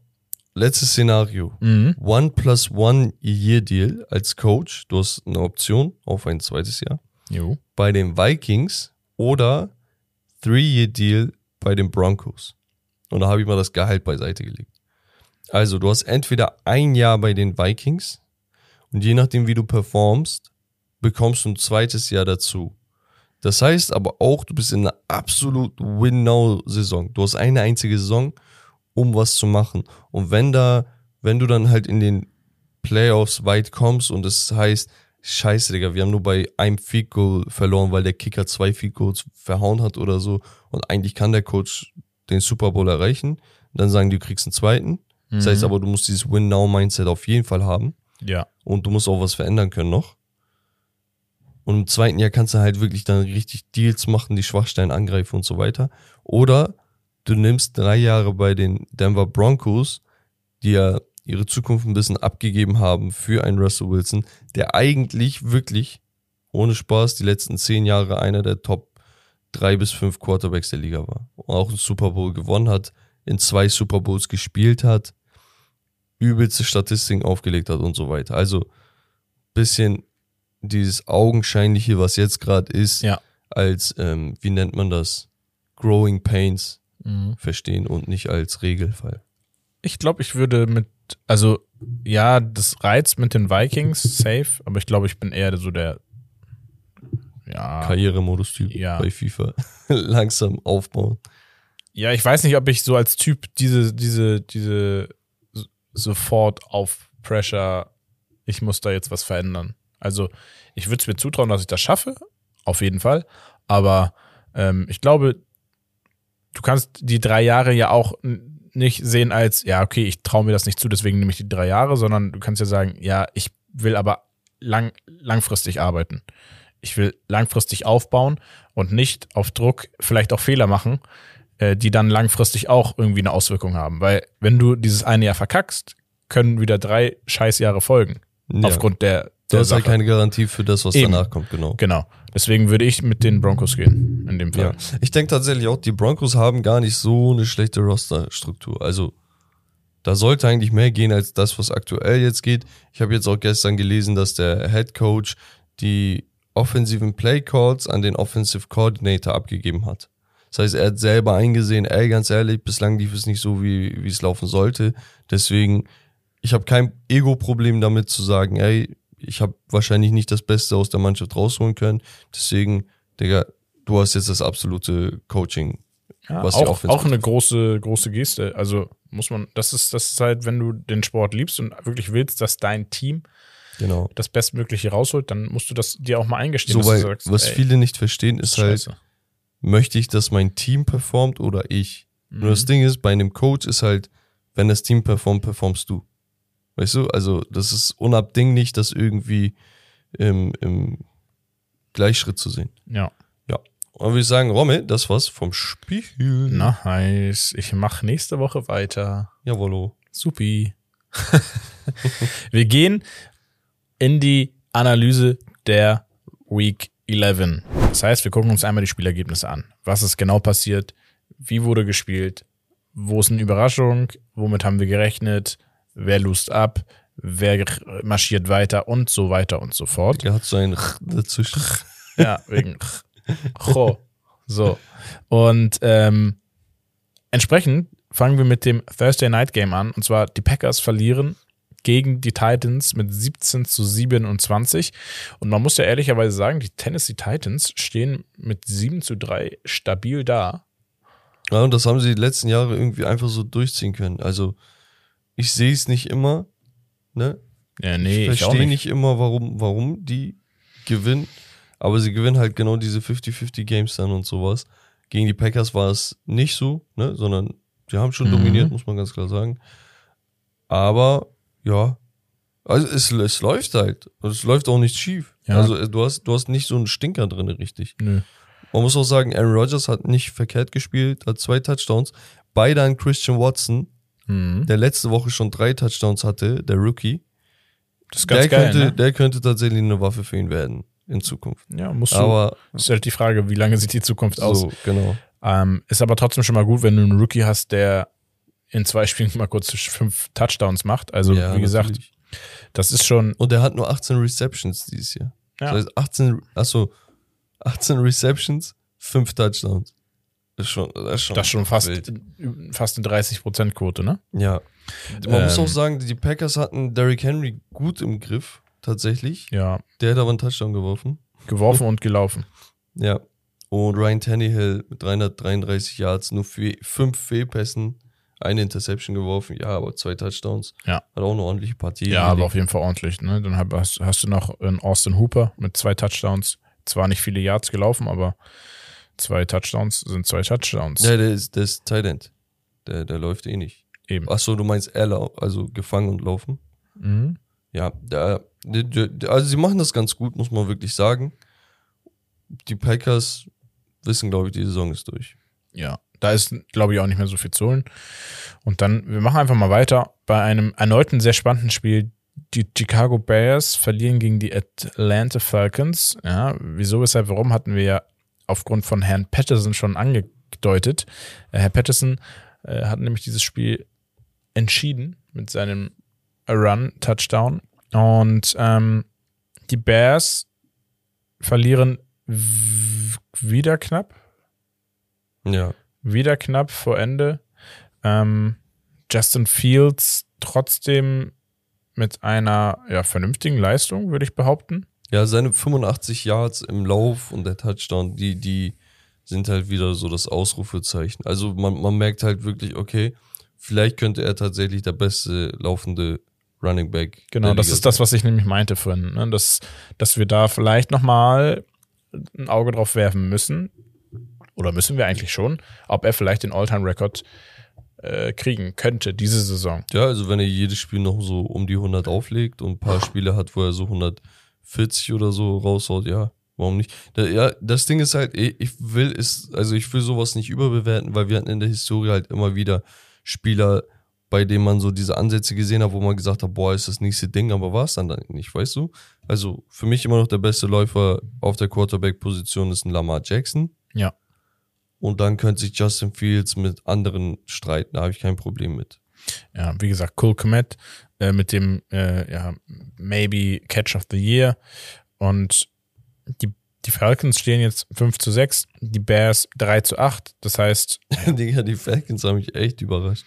letztes Szenario. Mhm. One plus one Year Deal als Coach. Du hast eine Option auf ein zweites Jahr. Jo. Bei den Vikings oder Three Year Deal bei den Broncos. Und da habe ich mal das Gehalt beiseite gelegt. Also, du hast entweder ein Jahr bei den Vikings und je nachdem, wie du performst, bekommst du ein zweites Jahr dazu. Das heißt aber auch, du bist in einer absolut Win-Now-Saison. Du hast eine einzige Saison, um was zu machen. Und wenn da, wenn du dann halt in den Playoffs weit kommst und es das heißt, scheiße, Digga, wir haben nur bei einem Field Goal verloren, weil der Kicker zwei Field Goals verhauen hat oder so und eigentlich kann der Coach den Super Bowl erreichen, dann sagen die, du kriegst einen zweiten. Das heißt aber, du musst dieses Win-Now-Mindset auf jeden Fall haben Ja. und du musst auch was verändern können noch. Und im zweiten Jahr kannst du halt wirklich dann richtig Deals machen, die Schwachstellen angreifen und so weiter. Oder du nimmst drei Jahre bei den Denver Broncos, die ja ihre Zukunft ein bisschen abgegeben haben für einen Russell Wilson, der eigentlich wirklich, ohne Spaß, die letzten zehn Jahre einer der Top drei bis fünf Quarterbacks der Liga war. Und auch einen Super Bowl gewonnen hat, in zwei Super Bowls gespielt hat, übelste Statistiken aufgelegt hat und so weiter. Also bisschen dieses Augenscheinliche, was jetzt gerade ist, Ja. als, ähm, wie nennt man das, Growing Pains Mhm. verstehen und nicht als Regelfall. Ich glaube, ich würde mit, also ja, das reizt mit den Vikings safe, aber ich glaube, ich bin eher so der, ja, Karrieremodus-Typ Ja. bei FIFA. Langsam aufbauen. ja, ich weiß nicht, ob ich so als Typ diese, diese, diese sofort auf Pressure, ich muss da jetzt was verändern. Also ich würde es mir zutrauen, dass ich das schaffe, auf jeden Fall, aber ähm, ich glaube, du kannst die drei Jahre ja auch nicht sehen als, ja, okay, ich traue mir das nicht zu, deswegen nehme ich die drei Jahre, sondern du kannst ja sagen, ja, ich will aber lang, langfristig arbeiten. Ich will langfristig aufbauen und nicht auf Druck vielleicht auch Fehler machen, äh, die dann langfristig auch irgendwie eine Auswirkung haben. Weil wenn du dieses eine Jahr verkackst, können wieder drei Scheißjahre folgen. Ja. Aufgrund der, Du hast Sache. halt keine Garantie für das, was Eben. danach kommt, genau. genau. Deswegen würde ich mit den Broncos gehen, in dem Fall. Ja. Ich denke tatsächlich auch, die Broncos haben gar nicht so eine schlechte Rosterstruktur. Also da sollte eigentlich mehr gehen als das, was aktuell jetzt geht. Ich habe jetzt auch gestern gelesen, dass der Head Coach die offensiven Play Calls an den Offensive Coordinator abgegeben hat. Das heißt, er hat selber eingesehen, ey, ganz ehrlich, bislang lief es nicht so, wie, wie es laufen sollte. Deswegen, ich habe kein Ego-Problem damit zu sagen, ey, ich habe wahrscheinlich nicht das Beste aus der Mannschaft rausholen können. Deswegen, Digga, du hast jetzt das absolute Coaching. Ja, was auch, auch eine große, große Geste. Also muss man, das ist, das ist halt, wenn du den Sport liebst und wirklich willst, dass dein Team Genau. das Bestmögliche rausholt, dann musst du das dir auch mal eingestehen, So, weil, sagst, was ey, viele nicht verstehen, ist halt, scheiße. möchte ich, dass mein Team performt oder ich? Nur Mhm. das Ding ist, bei einem Coach ist halt, wenn das Team performt, performst du. Weißt du? Also, das ist unabdinglich, das irgendwie im, im Gleichschritt zu sehen. Ja. Ja. Und würde ich sagen, Rommel, das war's vom Spiel. Nice. Ich mache nächste Woche weiter. Jawollo. Supi. Wir gehen in die Analyse der Week 11. Das heißt, wir gucken uns einmal die Spielergebnisse an. Was ist genau passiert? Wie wurde gespielt? Wo ist eine Überraschung? Womit haben wir gerechnet? Wer lust ab? Wer marschiert weiter? Und so weiter und so fort. Er hat so ein dazwischen. Ja, wegen Cho. So. Und ähm, entsprechend fangen wir mit dem Thursday Night Game an. Und zwar die Packers verlieren gegen die Titans mit 17 zu 27. Und man muss ja ehrlicherweise sagen, die Tennessee Titans stehen mit 7 zu 3 stabil da. Ja, und das haben sie die letzten Jahre irgendwie einfach so durchziehen können. Also, ich sehe es nicht immer, ne? Ja, nee, ich verstehe nicht. nicht immer, warum, warum die gewinnen. Aber sie gewinnen halt genau diese 50-50 Games dann und sowas. Gegen die Packers war es nicht so, ne? Sondern die haben schon Mhm. dominiert, muss man ganz klar sagen. Aber, ja. Also es, es läuft halt. Es läuft auch nicht schief. Ja. Also äh, du hast, du hast nicht so einen Stinker drin, richtig. Nö. Man muss auch sagen, Aaron Rodgers hat nicht verkehrt gespielt, hat zwei Touchdowns. Beide an Christian Watson, Mhm. der letzte Woche schon drei Touchdowns hatte, der Rookie. Der, geil. könnte, ne? der könnte tatsächlich eine Waffe für ihn werden in Zukunft. Ja, musst du. Aber ist halt die Frage, wie lange sieht die Zukunft aus? so, genau. Ähm, ist aber trotzdem schon mal gut, wenn du einen Rookie hast, der in zwei Spielen mal kurz fünf Touchdowns macht. Also, Ja, wie gesagt, natürlich. das ist schon. Und er hat nur 18 Receptions dieses Jahr. Ja. Das heißt 18, achso, 18 Receptions, 5 Touchdowns. Das ist schon, das ist schon, Das ist schon fast, wild. fast eine 30%-Quote, ne? Ja. Man muss Ähm. auch sagen, die Packers hatten Derrick Henry gut im Griff, tatsächlich. Ja, Der hat aber einen Touchdown geworfen. geworfen und gelaufen. Ja. Und Ryan Tannehill mit 333 Yards, nur 5 Fehlpässen, eine Interception geworfen. Ja, aber zwei Touchdowns. Ja. Hat auch eine ordentliche Partie. Ja, aber auf jeden Fall ordentlich. Ne? Dann hast, hast du noch einen Austin Hooper mit zwei Touchdowns. Zwar nicht viele Yards gelaufen, aber zwei Touchdowns sind zwei Touchdowns. Ja, der ist, der ist Tight End. Der, der läuft eh nicht. Eben. Achso, du meinst er, lau- also gefangen und laufen. Mhm. Ja, der, der, der, also sie machen das ganz gut, muss man wirklich sagen. Die Packers wissen, glaube ich, die Saison ist durch. Ja, da ist, glaube ich, auch nicht mehr so viel zu holen. Und dann, wir machen einfach mal weiter bei einem erneuten sehr spannenden Spiel. Die Chicago Bears verlieren gegen die Atlanta Falcons. Ja, wieso, weshalb, warum hatten wir ja aufgrund von Herrn Patterson schon angedeutet. Äh, Herr Patterson äh, hat nämlich dieses Spiel entschieden mit seinem Run-Touchdown. Und ähm, die Bears verlieren wieder knapp Ja. wieder knapp vor Ende. Ähm, Justin Fields trotzdem mit einer ja, vernünftigen Leistung, würde ich behaupten. Ja, seine 85 Yards im Lauf und der Touchdown, die, die sind halt wieder so das Ausrufezeichen. Also man, man merkt halt wirklich, okay, vielleicht könnte er tatsächlich der beste laufende Running Back. Genau, das ist das, was ich nämlich meinte vorhin, ne? dass, dass wir da vielleicht nochmal ein Auge drauf werfen müssen. Oder müssen wir eigentlich schon, ob er vielleicht den All-Time-Record äh, kriegen könnte diese Saison. Ja, also wenn er jedes Spiel noch so um die 100 auflegt und ein paar Spiele hat, wo er so 140 oder so raushaut, ja, warum nicht? Da, ja, das Ding ist halt, ich ich will es, also ich will sowas nicht überbewerten, weil wir hatten in der Historie halt immer wieder Spieler, bei denen man so diese Ansätze gesehen hat, wo man gesagt hat, boah, ist das nächste Ding, aber war es dann, dann nicht, weißt du? Also für mich immer noch der beste Läufer auf der Quarterback-Position ist ein Lamar Jackson. Ja. Und dann könnte sich Justin Fields mit anderen streiten, da habe ich kein Problem mit. Ja, wie gesagt, Cole Komet äh, mit dem äh, ja, Maybe Catch of the Year. Und die, die Falcons stehen jetzt 5 zu 6, die Bears 3 zu 8. Das heißt, Digga, die Falcons haben mich echt überrascht.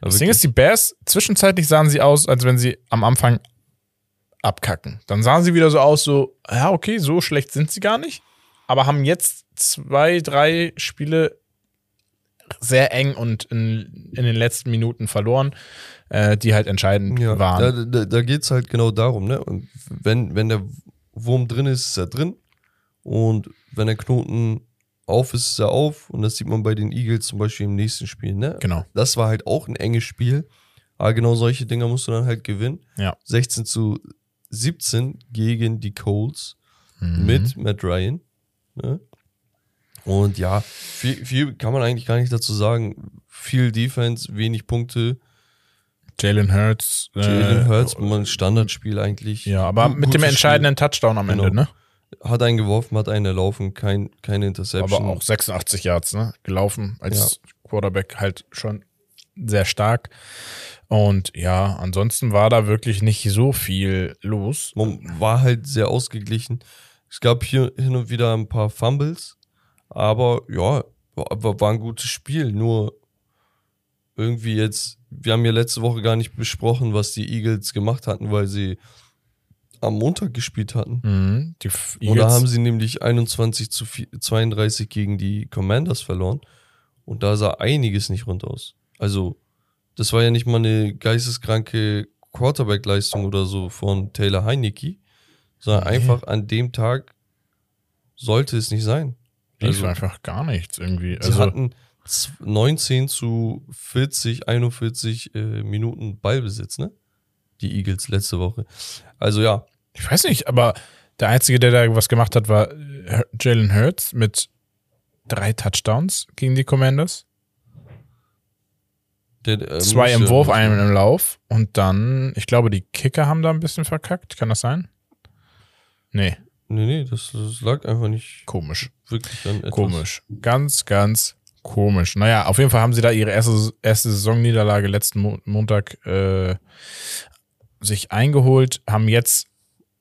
Aber das Ding ist, die Bears, zwischenzeitlich sahen sie aus, als wenn sie am Anfang abkacken. Dann sahen sie wieder so aus, so, ja, okay, so schlecht sind sie gar nicht. Aber haben jetzt zwei, drei Spiele sehr eng und in, in den letzten Minuten verloren, äh, die halt entscheidend ja, waren. da, da, da geht es halt genau darum, ne? Und wenn, wenn der Wurm drin ist, ist er drin. Und wenn der Knoten auf ist, ist er auf. Und das sieht man bei den Eagles zum Beispiel im nächsten Spiel, ne? Genau. Das war halt auch ein enges Spiel. Aber genau solche Dinger musst du dann halt gewinnen. Ja. 16 zu 17 gegen die Colts Mhm. mit Matt Ryan. Ne? Und ja, viel, viel kann man eigentlich gar nicht dazu sagen. Viel Defense, wenig Punkte. Jalen Hurts. äh, Jalen Hurts, mal ein Standardspiel eigentlich. Ja, aber mit dem entscheidenden Touchdown am Genau. Ende, ne? Spiel. Hat einen geworfen, hat einen erlaufen, kein, keine Interception. Aber auch 86 Yards, ne? Gelaufen als Quarterback halt schon sehr stark. Und ja, ansonsten war da wirklich nicht so viel los. Man war halt sehr ausgeglichen. Es gab hier hin und wieder ein paar Fumbles, aber ja, war, war ein gutes Spiel. Nur irgendwie jetzt, wir haben ja letzte Woche gar nicht besprochen, was die Eagles gemacht hatten, weil sie am Montag gespielt hatten. Mhm. Eagles- haben sie nämlich 21 zu 4 32 gegen die Commanders verloren. Und da sah einiges nicht rund aus. Also, das war ja nicht mal eine geisteskranke Quarterback-Leistung oder so von Taylor Heinecke, sondern Nee. einfach an dem Tag sollte es nicht sein. Lief also- einfach gar nichts irgendwie. Sie Also, hatten z- 19 zu 40, 41 äh, Minuten Ballbesitz, ne? Die Eagles letzte Woche. Also ja, ich weiß nicht, aber der Einzige, der da was gemacht hat, war äh, Jalen Hurts mit drei Touchdowns gegen die Commanders. Der, äh, Zwei im Wurf, einen im Lauf. Und dann, ich glaube, die Kicker haben da ein bisschen verkackt. Kann das sein? Nee, Nee, nee, das, das lag einfach nicht komisch. wirklich an etwas. Komisch. Ganz, ganz komisch. Naja, auf jeden Fall haben sie da ihre erste, erste Saisonniederlage letzten Mo Montag äh, sich eingeholt, haben jetzt,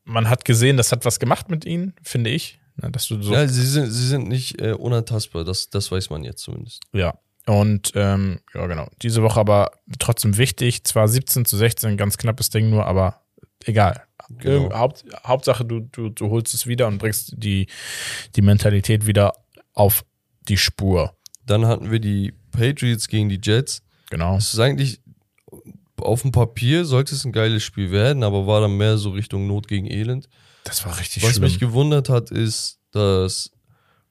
man hat gesehen, das hat was gemacht mit ihnen, finde ich. Na, dass du so Ja, sie sind, sie sind nicht äh, unantastbar, das, das weiß man jetzt zumindest. Ja. Und ähm, ja, genau. Diese Woche aber trotzdem wichtig. Zwar 17 zu 16, ganz knappes Ding nur, aber egal. Genau. Irgend- Haupt, Hauptsache, du, du, du holst es wieder und bringst die, die Mentalität wieder auf die Spur. Dann hatten wir die Patriots gegen die Jets. Genau. Es ist eigentlich, auf dem Papier sollte es ein geiles Spiel werden, aber war dann mehr so Richtung Not gegen Elend. Das war richtig Was schlimm. mich gewundert hat, ist, dass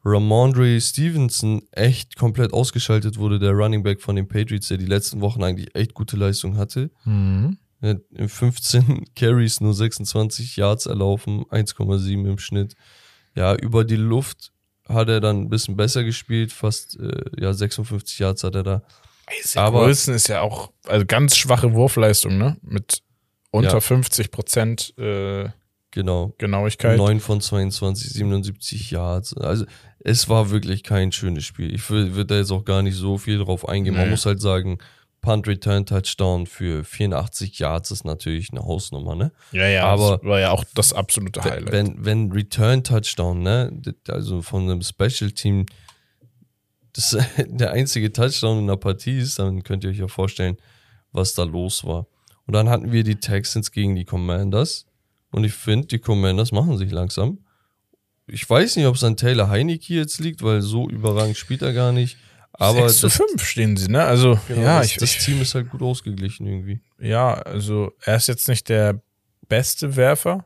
Ramondre Stevenson echt komplett ausgeschaltet wurde, der Running Back von den Patriots, der die letzten Wochen eigentlich echt gute Leistung hatte. Mhm. Hat in 15 Carries nur 26 Yards erlaufen, 1,7 im Schnitt. Ja, über die Luft hat er dann ein bisschen besser gespielt, fast äh, ja 56 Yards hat er da. Aber Aber- Wilson ist ja auch also ganz schwache Wurfleistung, ne? Mit unter Ja. 50 Prozent äh, Genau. Genauigkeit. 9 von 22, 77 Yards. Also es war wirklich kein schönes Spiel. Ich würde da jetzt auch gar nicht so viel drauf eingehen. Man Nee. muss halt sagen, Punt Return Touchdown für 84 Yards ist natürlich eine Hausnummer, ne? Ja, ja, Aber- das war ja auch das absolute Highlight. wenn, wenn Return Touchdown, ne, also von einem Special Team, das der einzige Touchdown in der Partie ist, dann könnt ihr euch ja vorstellen, was da los war. Und dann hatten wir die Texans gegen die Commanders. Und ich finde, die Commanders machen sich langsam. Ich weiß nicht, ob es an Taylor Heineke jetzt liegt, weil so überragend spielt er gar nicht. Aber 6 zu das, 5 stehen sie, ne? Also, genau, ja, das, ich, das Team ist halt gut ausgeglichen irgendwie. ja, also er ist jetzt nicht der beste Werfer,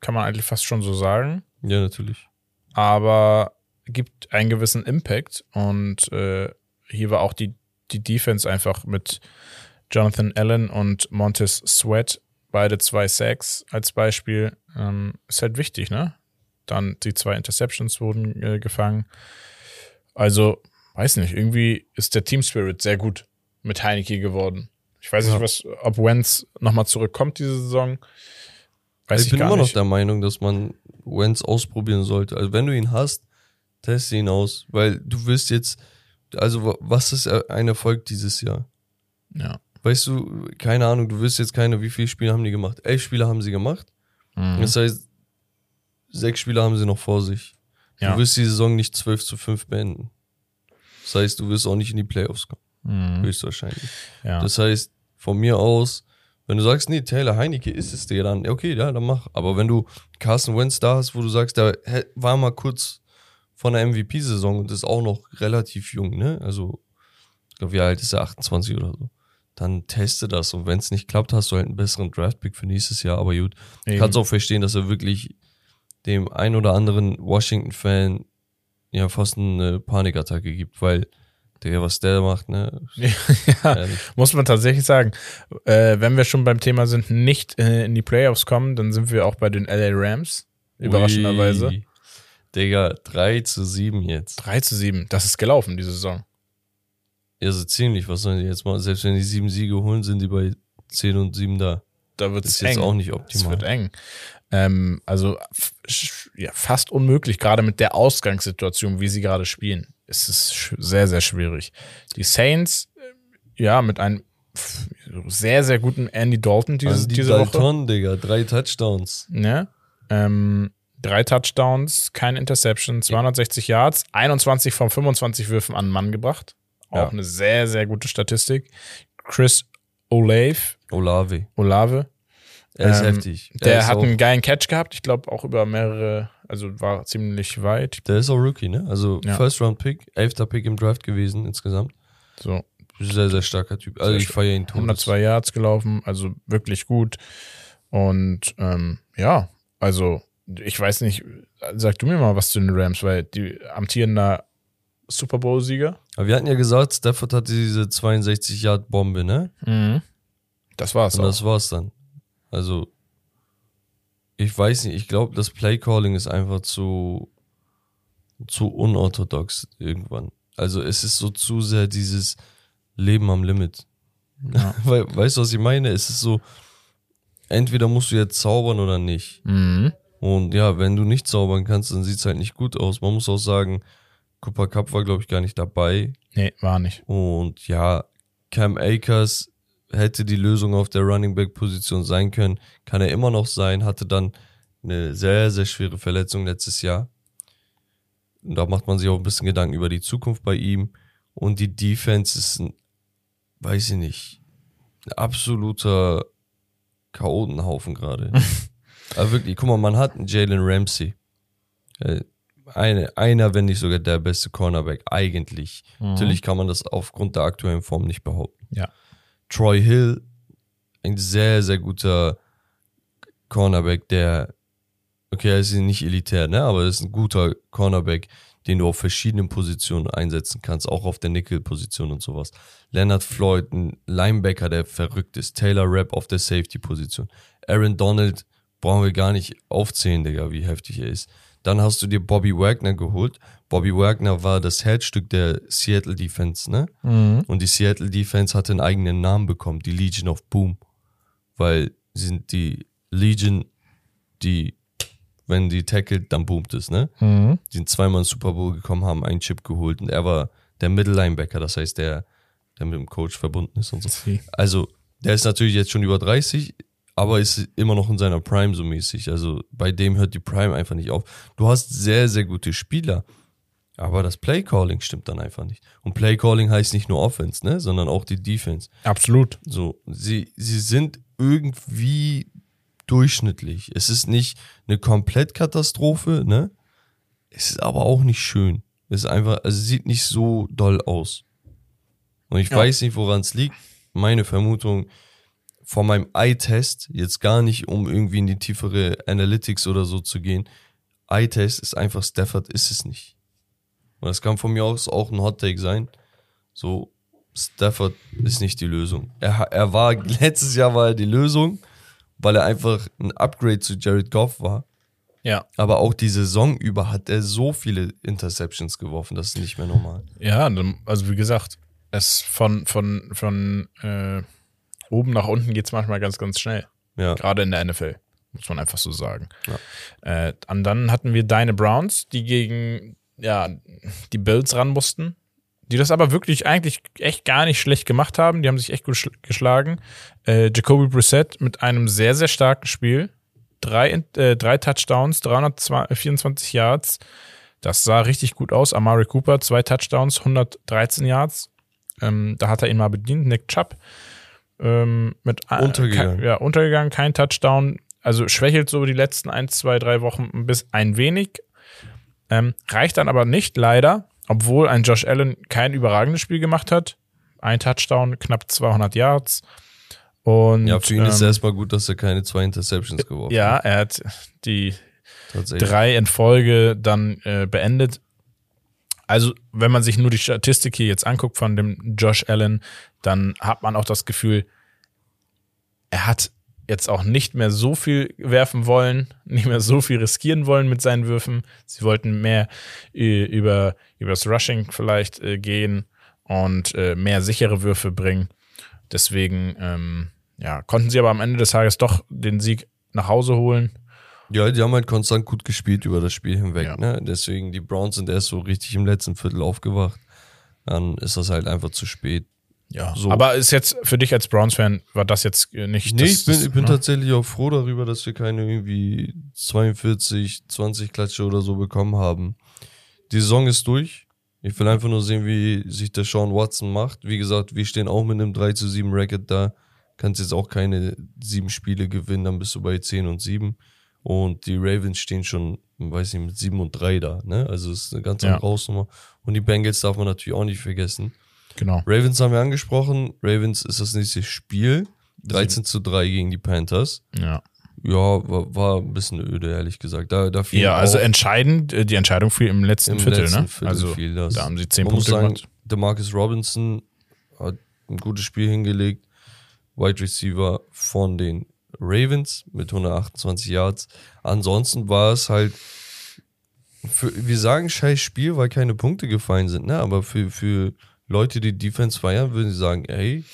kann man eigentlich fast schon so sagen, Ja, natürlich. aber gibt einen gewissen Impact und äh, hier war auch die, die Defense einfach mit Jonathan Allen und Montez Sweat, beide zwei Sacks als Beispiel, ähm, ist halt wichtig, ne? Dann die zwei Interceptions wurden äh, gefangen. Also, weiß nicht, irgendwie ist der Team Spirit sehr gut mit Heineke geworden. Ich weiß nicht, Ja. was, ob Wentz nochmal zurückkommt diese Saison. Weiß ich ich bin immer noch nicht. der Meinung, dass man Wentz ausprobieren sollte. Also wenn du ihn hast, teste ihn aus, weil du wirst jetzt, also wa- was ist ein Erfolg dieses Jahr? Ja. Weißt du, keine Ahnung, du wirst jetzt keine, wie viele Spiele haben die gemacht? Elf Spiele haben sie gemacht. Mhm. Das heißt, sechs Spiele haben sie noch vor sich. Ja. Du wirst die Saison nicht 12 zu 5 beenden. Das heißt, du wirst auch nicht in die Playoffs kommen, Mhm. höchstwahrscheinlich. Ja. Das heißt, von mir aus, wenn du sagst, nee, Taylor Heinecke ist es dir, dann okay, ja, dann mach. Aber wenn du Carson Wentz da hast, wo du sagst, der war mal kurz von der MVP-Saison und ist auch noch relativ jung, ne? Also, ich glaube, wie alt ist er? 28 oder so. Dann teste das und wenn es nicht klappt, hast du halt einen besseren Draftpick für nächstes Jahr. Aber gut, ich kann es auch verstehen, dass er wirklich dem ein oder anderen Washington-Fan ja fast eine Panikattacke gibt, weil der, was der macht, ne? ja, Ehrlich. muss man tatsächlich sagen. Äh, wenn wir schon beim Thema sind, nicht äh, in die Playoffs kommen, dann sind wir auch bei den LA Rams. Überraschenderweise. Ui. Digga, 3 zu 7 jetzt. 3 zu 7. Das ist gelaufen, diese Saison. Ja, so ziemlich. Was sollen die jetzt machen? Selbst wenn die sieben Siege holen, sind die bei 10 und 7 da. Da wird Das es jetzt auch nicht Es optimal. wird eng. Ähm, also ja, fast unmöglich, gerade mit der Ausgangssituation, wie sie gerade spielen. Es ist sehr, sehr schwierig. Die Saints, äh, ja, mit einem sehr, sehr guten Andy Dalton diese, Also die diese Woche. Dalton, Digga, drei Touchdowns. Ne? Ähm, drei Touchdowns, keine Interception, 260 Yards, 21 von 25 Würfen an den Mann gebracht. Auch Ja. eine sehr, sehr gute Statistik. Chris Olave, Olave. Olave Er ist Ähm, heftig. Er der ist hat einen geilen Catch gehabt. Ich glaube auch über mehrere, also war ziemlich weit. Der ist auch Rookie, ne? Also Ja. First Round Pick, elfter Pick im Draft gewesen insgesamt. So Sehr, sehr starker Typ. Also Sehr ich feiere ihn tot. 102 Yards gelaufen, also wirklich gut. Und ähm, ja, also ich weiß nicht, sag du mir mal was zu den Rams, weil die amtierender Super Bowl-Sieger. Aber wir hatten ja gesagt, Stafford hatte diese 62 Yard Bombe, ne? Das war's Und auch. das war's dann. Also, ich weiß nicht, ich glaube, das Playcalling ist einfach zu, zu unorthodox irgendwann. Also, es ist so zu sehr dieses Leben am Limit. Ja. Weil, weißt du, was ich meine? Es ist so, entweder musst du jetzt zaubern oder nicht. Mhm. Und ja, wenn du nicht zaubern kannst, dann sieht es halt nicht gut aus. Man muss auch sagen, Cooper Cup war, glaube ich, gar nicht dabei. Nee, war nicht. Und ja, Cam Akers hätte die Lösung auf der Running Back Position sein können. Kann er immer noch sein. Hatte dann eine sehr, sehr schwere Verletzung letztes Jahr. Und da macht man sich auch ein bisschen Gedanken über die Zukunft bei ihm. Und die Defense ist ein, weiß ich nicht, ein absoluter Chaotenhaufen gerade. Aber wirklich, guck mal, man hat einen Jalen Ramsey. Äh, Eine, einer, wenn nicht sogar der beste Cornerback, eigentlich. Natürlich kann man das aufgrund der aktuellen Form nicht behaupten. Ja. Troy Hill, ein sehr, sehr guter Cornerback, der, okay, er ist nicht elitär, ne, aber er ist ein guter Cornerback, den du auf verschiedenen Positionen einsetzen kannst, auch auf der Nickel-Position und sowas. Leonard Floyd, ein Linebacker, der verrückt ist. Taylor Rapp auf der Safety-Position. Aaron Donald brauchen wir gar nicht aufzählen, Digga, wie heftig er ist. Dann hast du dir Bobby Wagner geholt. Bobby Wagner war das Herzstück der Seattle Defense, ne? Und die Seattle Defense hatte einen eigenen Namen bekommen, die Legion of Boom. Weil sie sind die Legion, die, wenn die tackelt, dann boomt es, ne? Die sind zweimal ins Super Bowl gekommen, haben einen Chip geholt und er war der Middle Linebacker, das heißt der, der mit dem Coach verbunden ist und so. Also, der ist natürlich jetzt schon über 30, aber ist immer noch in seiner Prime so mäßig. Also, bei dem hört die Prime einfach nicht auf. Du hast sehr, sehr gute Spieler, aber das Playcalling stimmt dann einfach nicht. Und Playcalling heißt nicht nur Offense, ne, sondern auch die Defense. Absolut. So, sie, sie sind irgendwie durchschnittlich. Es ist nicht eine Komplettkatastrophe, ne? Es ist aber auch nicht schön. Es ist einfach, also es sieht nicht so doll aus. Und ich Ja. weiß nicht, woran es liegt. Meine Vermutung von meinem Eye-Test, jetzt gar nicht, um irgendwie in die tiefere Analytics oder so zu gehen. Eye-Test ist einfach Stafford ist es nicht. Und das kann von mir aus auch ein Hot-Take sein. So, Stafford ist nicht die Lösung. Er, er war, letztes Jahr war er die Lösung, weil er einfach ein Upgrade zu Jared Goff war. Ja. Aber auch die Saison über hat er so viele Interceptions geworfen, das ist nicht mehr normal. Ja, also wie gesagt, es von, von, von äh, oben nach unten geht es manchmal ganz, ganz schnell. Ja. Gerade in der NFL, muss man einfach so sagen. Äh, und dann hatten wir deine Browns, die gegen ja, die Bills ran mussten, die das aber wirklich eigentlich echt gar nicht schlecht gemacht haben. Die haben sich echt gut schl- geschlagen. Äh, Jacoby Brissett mit einem sehr, sehr starken Spiel. Drei, äh, drei Touchdowns, 324 Yards. Das sah richtig gut aus. Amari Cooper, zwei Touchdowns, 113 Yards. Ähm, da hat er ihn mal bedient. Nick Chubb ähm, mit äh, Untergegangen. Kein, ja, untergegangen, kein Touchdown. Also schwächelt so die letzten ein, zwei, drei Wochen ein bisschen ein wenig. Ähm, reicht dann aber nicht, leider, obwohl ein Josh Allen kein überragendes Spiel gemacht hat. Ein Touchdown, knapp 200 Yards. Und, Ja, für ihn ist es ähm, erstmal gut, dass er keine zwei Interceptions geworfen Ja, hat. er hat die drei in Folge dann äh, beendet. Also, wenn man sich nur die Statistik hier jetzt anguckt von dem Josh Allen, dann hat man auch das Gefühl, er hat jetzt auch nicht mehr so viel werfen wollen, nicht mehr so viel riskieren wollen mit seinen Würfen. Sie wollten mehr äh, über übers Rushing vielleicht äh, gehen und äh, mehr sichere Würfe bringen. Deswegen ähm, ja, konnten sie aber am Ende des Tages doch den Sieg nach Hause holen. Ja, die haben halt konstant gut gespielt über das Spiel hinweg. Ja. Ne? Deswegen, die Browns sind erst so richtig im letzten Viertel aufgewacht. Dann ist das halt einfach zu spät. Ja, So. aber ist jetzt für dich als Browns-Fan, war das jetzt nicht Nee, das, ich bin, das, ich bin ne? tatsächlich auch froh darüber, dass wir keine irgendwie 42, 20 Klatsche oder so bekommen haben. Die Saison ist durch. Ich will einfach nur sehen, wie sich der Sean Watson macht. Wie gesagt, wir stehen auch mit einem 3 zu 7 Record da. Kannst jetzt auch keine sieben Spiele gewinnen, dann bist du bei 10 und 7. Und die Ravens stehen schon, weiß nicht, mit 7 und 3 da. Ne? Also es ist eine ganz Ja. andere Hausnummer. Und die Bengals darf man natürlich auch nicht vergessen. Genau. Ravens haben wir angesprochen. Ravens ist das nächste Spiel. 13 zu 3 gegen die Panthers. Ja, Ja, war, war ein bisschen öde, ehrlich gesagt. Da, da fiel ja also entscheidend, äh, die Entscheidung fiel im letzten im Viertel, letzten ne? Viertel also fiel das. da haben sie zehn Man muss Punkte sagen, gemacht. DeMarcus Robinson hat ein gutes Spiel hingelegt. Wide Receiver von den Ravens mit 128 Yards. Ansonsten war es halt, für, wir sagen scheiß Spiel, weil keine Punkte gefallen sind, ne? aber für, für Leute, die Defense feiern, würden sie sagen, ey,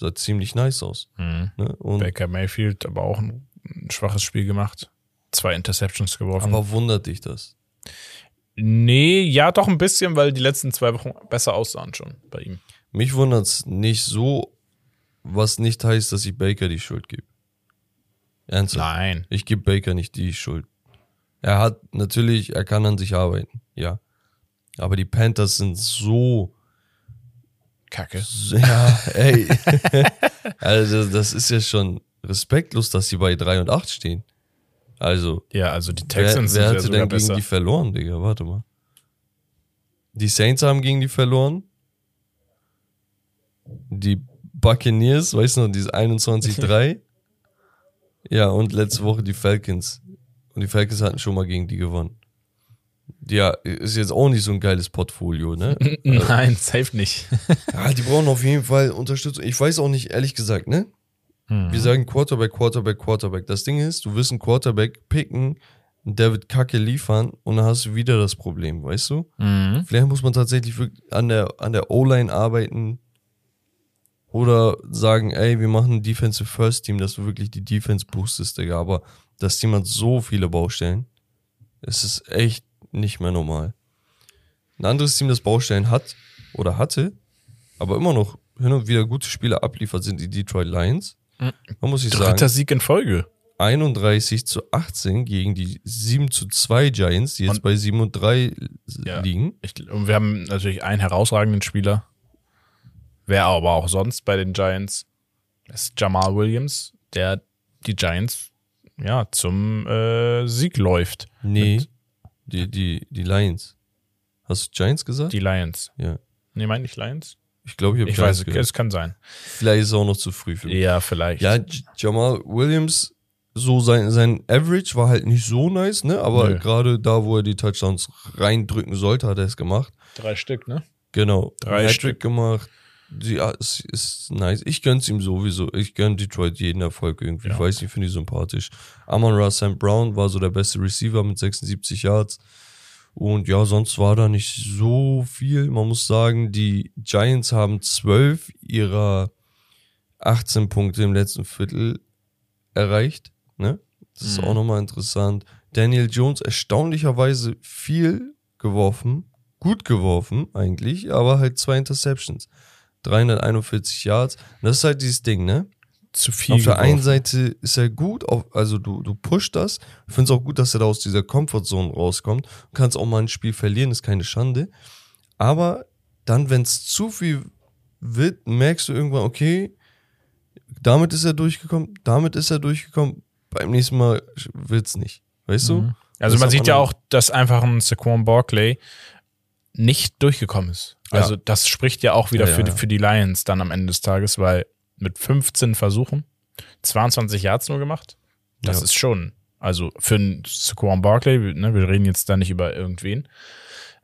Sah ziemlich nice aus. Mhm. Ne? Und, Baker Mayfield aber auch ein, ein schwaches Spiel gemacht. Zwei Interceptions geworfen. aber wundert dich das? nee, ja, doch ein bisschen, weil die letzten zwei Wochen besser aussahen schon bei ihm. Mich wundert es nicht so, was nicht heißt, dass ich Baker die Schuld gebe. Ernsthaft. Nein. Ich gebe Baker nicht die Schuld. Er hat natürlich, er kann an sich arbeiten, ja. Aber die Panthers sind so, Kacke. ja, ey. also das ist ja schon respektlos, dass sie bei 3 und 8 stehen. Also, Ja, also die wer, Texans wer sind ja hatte denn gegen besser. die verloren, Digga? Warte mal. Die Saints haben gegen die verloren. Die Buccaneers, weißt du noch, dieses 21-3. Ja, und letzte Woche die Falcons. Und die Falcons hatten schon mal gegen die gewonnen. Ja, ist jetzt auch nicht so ein geiles Portfolio, ne? Nein, safe nicht. ja, die brauchen auf jeden Fall Unterstützung. Ich weiß auch nicht, ehrlich gesagt, ne? Wir sagen Quarterback, Quarterback, Quarterback. Das Ding ist, du wirst einen Quarterback picken, der wird Kacke liefern und dann hast du wieder das Problem, weißt du? Mhm. Vielleicht muss man tatsächlich an der, an der O-Line arbeiten oder sagen, ey, wir machen ein Defensive First Team, dass du wirklich die Defense boostest, Digga. Aber das Team hat so viele Baustellen. Es ist echt nicht mehr normal. Ein anderes Team, das Baustellen hat oder hatte, aber immer noch hin und wieder gute Spiele abliefert, sind die Detroit Lions. Man muss ich sagen, Dritter Sieg in Folge. 31 zu 18 gegen die 7 zu 2 Giants, die jetzt Und- bei 7 und 3 Ja. liegen. Ich, und wir haben natürlich einen herausragenden Spieler. Wer aber auch sonst bei den Giants ist Jamal Williams, der die Giants ja zum äh, Sieg läuft. Nee, die, die, die Lions. Hast du Giants gesagt? die Lions. ja. Nee, meine ich Lions? Ich glaube, ich habe Ich Giants weiß, gesagt. es kann sein. Vielleicht ist es auch noch zu früh für mich. Ja, vielleicht. Ja, Jamal Williams, so sein, sein Average war halt nicht so nice, ne? Aber gerade da, wo er die Touchdowns reindrücken sollte, hat er es gemacht. Drei Stück, ne? Genau. Drei Hattrick Stück. gemacht. Ja, es ist nice. Ich gönn's ihm sowieso. Ich gönn Detroit jeden Erfolg irgendwie. Ja. Ich weiß nicht, finde ich sympathisch. Amon Ra St. Brown war so der beste Receiver mit 76 Yards. Und ja, sonst war da nicht so viel. Man muss sagen, die Giants haben 12 ihrer 18 Punkte im letzten Viertel erreicht. Ne? Das ist Mhm. auch nochmal interessant. Daniel Jones erstaunlicherweise viel geworfen, gut geworfen eigentlich, aber halt zwei Interceptions. 341 Yards. Und das ist halt dieses Ding, ne? Zu viel. auf der einen geworfen. Seite ist er gut, auf, also du, du pusht das. Ich finde es auch gut, dass er da aus dieser Comfortzone rauskommt. Du kannst auch mal ein Spiel verlieren, ist keine Schande. Aber dann, wenn es zu viel wird, merkst du irgendwann, okay, damit ist er durchgekommen, damit ist er durchgekommen, beim nächsten Mal wird's nicht. Weißt du? Mhm. Also Das man sieht man ja auch, dass einfach ein Saquon Barkley nicht durchgekommen ist. Ja. Also das spricht ja auch wieder Ja, für, ja, die, ja. für die Lions dann am Ende des Tages, weil mit 15 Versuchen 22 Yards nur gemacht. Das Ja. ist schon, also für einen Saquon Barkley, ne, wir reden jetzt da nicht über irgendwen.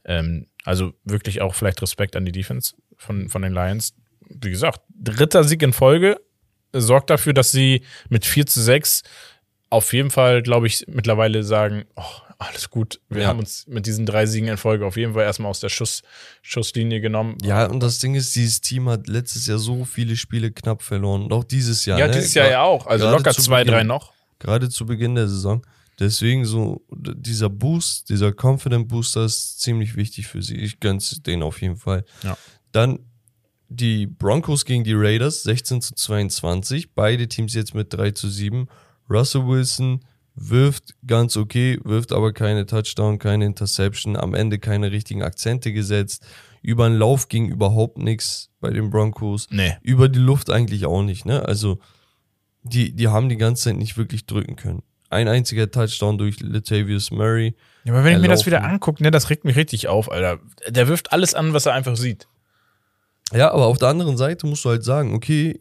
Ähm, also wirklich auch vielleicht Respekt an die Defense von, von den Lions. Wie gesagt, dritter Sieg in Folge sorgt dafür, dass sie mit 4 zu 6 auf jeden Fall, glaube ich, mittlerweile sagen, oh, alles gut. Wir Ja. haben uns mit diesen drei Siegen in Folge auf jeden Fall erstmal aus der Schuss, Schusslinie genommen. Ja, und das Ding ist, dieses Team hat letztes Jahr so viele Spiele knapp verloren. Und auch dieses Jahr. Ja, ne? dieses Jahr ja auch. Also locker zwei, Beginn. drei noch. Gerade zu Beginn der Saison. Deswegen so, dieser Boost, dieser Confident Booster ist ziemlich wichtig für sie. Ich gönn's denen auf jeden Fall. Ja. Dann die Broncos gegen die Raiders, 16 zu 22. Beide Teams jetzt mit 3 zu 7. Russell Wilson wirft ganz okay, wirft aber keine Touchdown, keine Interception, am Ende keine richtigen Akzente gesetzt. Über den Lauf ging überhaupt nichts bei den Broncos. Nee. Über die Luft eigentlich auch nicht, ne? Also, die, die haben die ganze Zeit nicht wirklich drücken können. Ein einziger Touchdown durch Latavius Murray. Ja, aber wenn ich mir das wieder angucke, ne, das regt mich richtig auf, Alter. Der wirft alles an, was er einfach sieht. Ja, aber auf der anderen Seite musst du halt sagen, okay,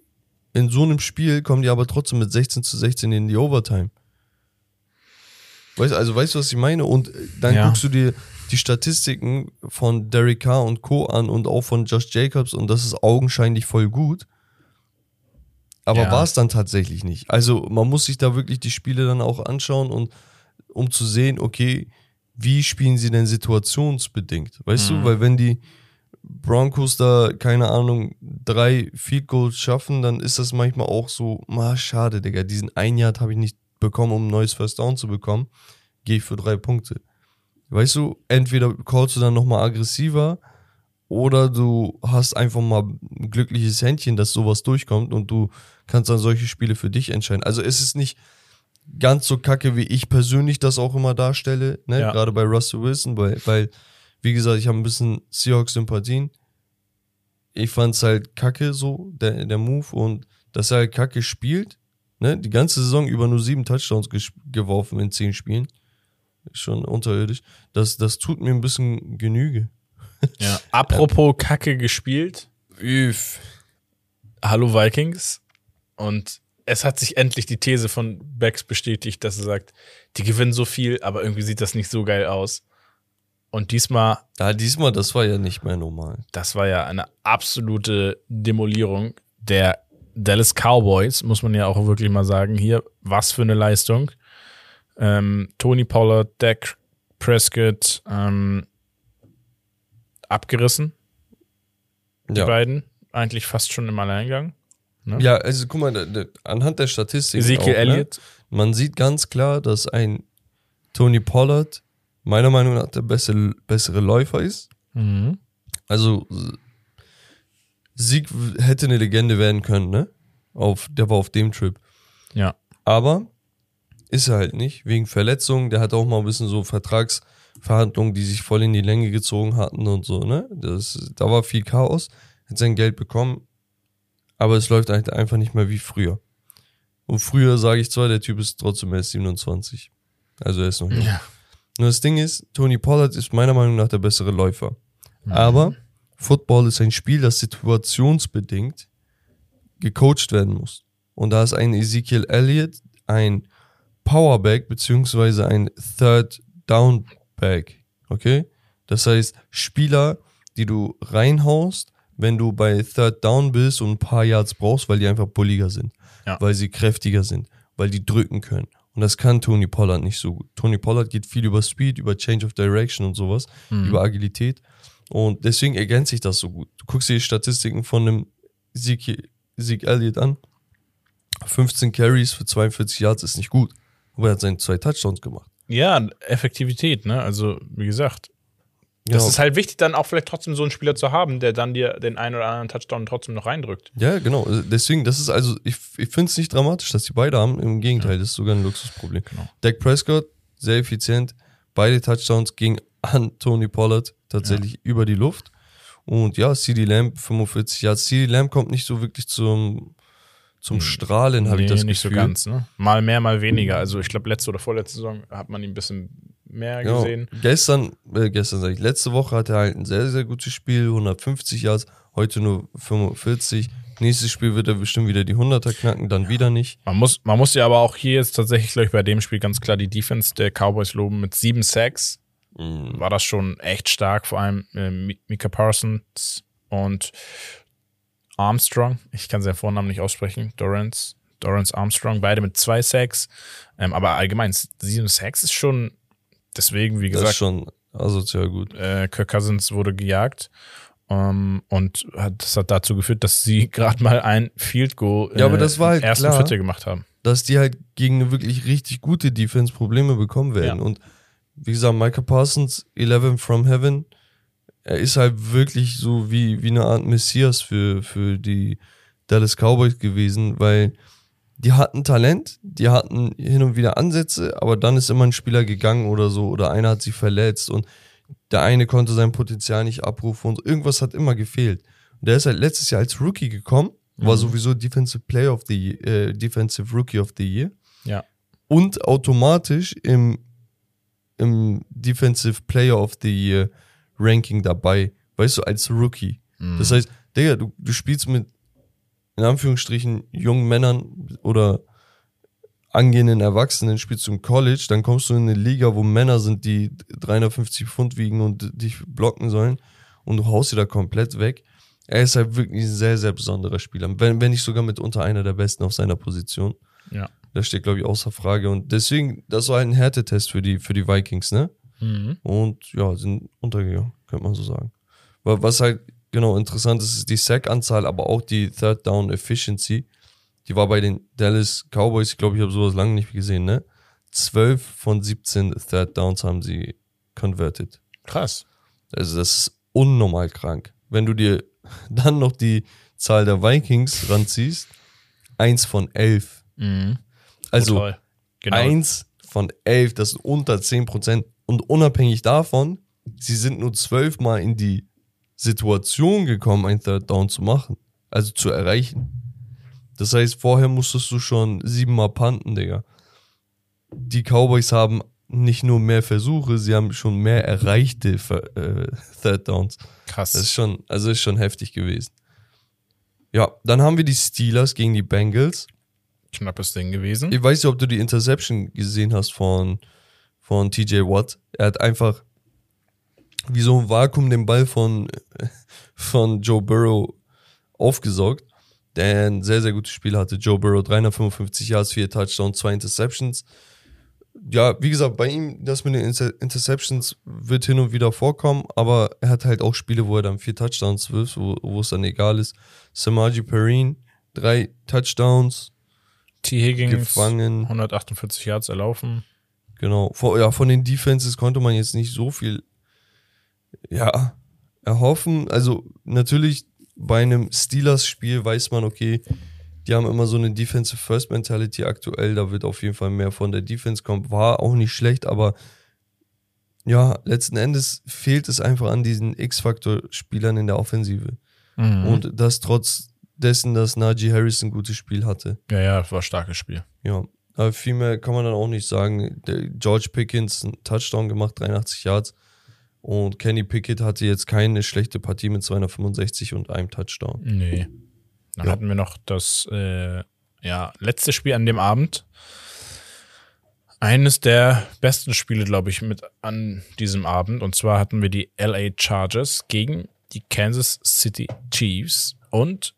in so einem Spiel kommen die aber trotzdem mit 16 zu 16 in die Overtime. Weißt, also weißt du, was ich meine? Und äh, dann Ja. guckst du dir die Statistiken von Derek Carr und Co. an und auch von Josh Jacobs und das ist augenscheinlich voll gut. Aber Ja. war es dann tatsächlich nicht. Also man muss sich da wirklich die Spiele dann auch anschauen und um zu sehen, okay, wie spielen sie denn situationsbedingt? Weißt Mhm. du, weil wenn die, Broncos da, keine Ahnung, drei Field Goals schaffen, dann ist das manchmal auch so, ah, schade, Digga, diesen ein Jahr habe ich nicht bekommen, um ein neues First Down zu bekommen, gehe ich für drei Punkte. Weißt du, entweder callst du dann nochmal aggressiver oder du hast einfach mal ein glückliches Händchen, dass sowas durchkommt und du kannst dann solche Spiele für dich entscheiden. Also es ist nicht ganz so kacke, wie ich persönlich das auch immer darstelle, ne? Ja. gerade bei Russell Wilson, weil, weil wie gesagt, ich habe ein bisschen Seahawks-Sympathien. Ich fand's halt kacke so, der, der Move und dass er halt kacke spielt, ne? die ganze Saison über nur sieben Touchdowns geworfen in zehn Spielen. Schon unterirdisch. Das, das tut mir ein bisschen Genüge. Ja. Apropos Kacke gespielt. Üff. Hallo Vikings. Und es hat sich endlich die These von Becks bestätigt, dass er sagt, die gewinnen so viel, aber irgendwie sieht das nicht so geil aus. Und diesmal, Ja, diesmal, das war ja nicht mehr normal. das war ja eine absolute Demolierung der Dallas Cowboys, muss man ja auch wirklich mal sagen. Hier, was für eine Leistung. Ähm, Tony Pollard, Dak Prescott, ähm, abgerissen, die Ja. beiden. Eigentlich fast schon im Alleingang. Ja, also guck mal, anhand der Statistik. Ezekiel auch, Elliott. Ne, man sieht ganz klar, dass ein Tony Pollard meiner Meinung nach der bessere, bessere Läufer ist. Mhm. Also Sieg hätte eine Legende werden können, ne? Auf, der war auf dem Trip. Ja. Aber ist er halt nicht, wegen Verletzungen. Der hat auch mal ein bisschen so Vertragsverhandlungen, die sich voll in die Länge gezogen hatten und so, ne? Das, da war viel Chaos, hat sein Geld bekommen, aber es läuft halt einfach nicht mehr wie früher. Und früher sage ich zwar, der Typ ist trotzdem erst 27. Also er ist noch jung. Ja. Nur das Ding ist, Tony Pollard ist meiner Meinung nach der bessere Läufer. Aber Football ist ein Spiel, das situationsbedingt gecoacht werden muss. Und da ist ein Ezekiel Elliott ein Powerback beziehungsweise ein Third Down Back. Okay? Das heißt, Spieler, die du reinhaust, wenn du bei Third Down bist und ein paar Yards brauchst, weil die einfach bulliger sind. Ja. Weil sie kräftiger sind, weil die drücken können. Und das kann Tony Pollard nicht so gut. Tony Pollard geht viel über Speed, über Change of Direction und sowas, über Agilität. Und deswegen ergänzt sich das so gut. Du guckst dir die Statistiken von einem Zeke, Zeke Elliott an. 15 Carries für 42 Yards ist nicht gut. Aber er hat seine zwei Touchdowns gemacht. Ja, Effektivität, ne? Also, wie gesagt, das Ja. ist halt wichtig, dann auch vielleicht trotzdem so einen Spieler zu haben, der dann dir den einen oder anderen Touchdown trotzdem noch reindrückt. Ja, genau. Deswegen, das ist also, ich, ich finde es nicht dramatisch, dass die beide haben. Im Gegenteil, das ist sogar ein Luxusproblem. Genau. Dak Prescott, sehr effizient. Beide Touchdowns gingen an Tony Pollard tatsächlich über die Luft. Und ja, CD Lamb 45 Yards. CD Lamb kommt nicht so wirklich zum, zum Strahlen, habe ich das nicht Gefühl. so ganz, ne? Mal mehr, mal weniger. Also, ich glaube, letzte oder vorletzte Saison hat man ihn ein bisschen mehr Ja, gesehen. gestern, äh, gestern sage ich, letzte Woche hatte er halt ein sehr, sehr gutes Spiel, 150 Yards, heute nur 45. Nächstes Spiel wird er bestimmt wieder die 100er knacken, dann wieder nicht. Man muss, man muss ja aber auch hier jetzt tatsächlich, glaube ich, bei dem Spiel ganz klar die Defense der Cowboys loben mit sieben Sacks. Mhm. War das schon echt stark, vor allem äh, Mi- Mika Parsons und Armstrong. Ich kann seinen Vornamen nicht aussprechen. Dorrance. Dorrance Armstrong, beide mit zwei Sacks. Ähm, aber allgemein, sieben Sacks ist schon, deswegen, wie Das ist gesagt, schon asozial gut. äh, Kirk Cousins wurde gejagt. Ähm, und hat, das hat dazu geführt, dass sie gerade mal ein Field Goal Ja, aber das war halt ersten klar. Viertel gemacht haben. dass die halt gegen eine wirklich richtig gute Defense Probleme bekommen werden. Ja. Und wie gesagt, Micah Parsons, 11 from Heaven, er ist halt wirklich so wie, wie eine Art Messias für, für die Dallas Cowboys gewesen, weil die hatten Talent, die hatten hin und wieder Ansätze, aber dann ist immer ein Spieler gegangen oder so, oder einer hat sich verletzt und der eine konnte sein Potenzial nicht abrufen und irgendwas hat immer gefehlt. Und der ist halt letztes Jahr als Rookie gekommen, war sowieso Defensive Player of the Year, äh, Defensive Rookie of the Year Ja. und automatisch im, im Defensive Player of the Year Ranking dabei, weißt du, als Rookie. Das heißt, Digga, du, du spielst mit in Anführungsstrichen jungen Männern oder angehenden Erwachsenen, spielst du im College, dann kommst du in eine Liga, wo Männer sind, die 350 Pfund wiegen und dich blocken sollen und du haust sie da komplett weg. Er ist halt wirklich ein sehr, sehr besonderer Spieler. Wenn, wenn nicht sogar mitunter einer der besten auf seiner Position. Ja. Das steht, glaube ich, außer Frage. Und deswegen, das war halt ein Härtetest für die, für die Vikings, ne? Mhm. Und ja, sind untergegangen, könnte man so sagen. Wa- Was halt genau, interessant ist die Sack-Anzahl, aber auch die Third Down Efficiency. Die war bei den Dallas Cowboys, ich glaube, ich habe sowas lange nicht gesehen, ne? 12 von 17 Third Downs haben sie converted. Krass. Also das ist unnormal krank. Wenn du dir dann noch die Zahl der Vikings ranziehst, eins von elf. Mhm. Also Total. Genau. eins von elf, das ist unter 10 Prozent. Und unabhängig davon, sie sind nur zwölfmal in die Situation gekommen, ein Third Down zu machen. Also zu erreichen. Das heißt, vorher musstest du schon siebenmal panten, Digga. Die Cowboys haben nicht nur mehr Versuche, sie haben schon mehr erreichte Ver- äh, Third Downs. Krass. Das ist schon, also ist schon heftig gewesen. Ja, dann haben wir die Steelers gegen die Bengals. Knappes Ding gewesen. Ich weiß nicht, ob du die Interception gesehen hast von, von TJ Watt. Er hat einfach wie so ein Vakuum den Ball von, von Joe Burrow aufgesaugt, der ein sehr, sehr gutes Spiel hatte. Joe Burrow 355 Yards, vier Touchdowns, zwei Interceptions. Ja, wie gesagt, bei ihm, das mit den Inter Interceptions wird hin und wieder vorkommen, aber er hat halt auch Spiele, wo er dann vier Touchdowns wirft, wo, wo es dann egal ist. Samaji Perrine, drei Touchdowns, T. Higgins, gefangen. 148 Yards erlaufen. Genau. Vor, ja, von den Defenses konnte man jetzt nicht so viel ja, erhoffen. Also natürlich bei einem Steelers-Spiel weiß man, okay, die haben immer so eine Defensive First Mentality aktuell. Da wird auf jeden Fall mehr von der Defense kommen. War auch nicht schlecht, aber ja, letzten Endes fehlt es einfach an diesen X-Faktor-Spielern in der Offensive. Mhm. Und das trotz dessen, dass Najee Harris ein gutes Spiel hatte. ja, ja, das war ein starkes Spiel. Ja, aber viel mehr kann man dann auch nicht sagen. Der George Pickens einen Touchdown gemacht, 83 Yards. Und Kenny Pickett hatte jetzt keine schlechte Partie mit 265 und einem Touchdown. Nee. Dann Ja. hatten wir noch das äh, ja, letzte Spiel an dem Abend. Eines der besten Spiele, glaube ich, mit an diesem Abend. Und zwar hatten wir die LA Chargers gegen die Kansas City Chiefs. Und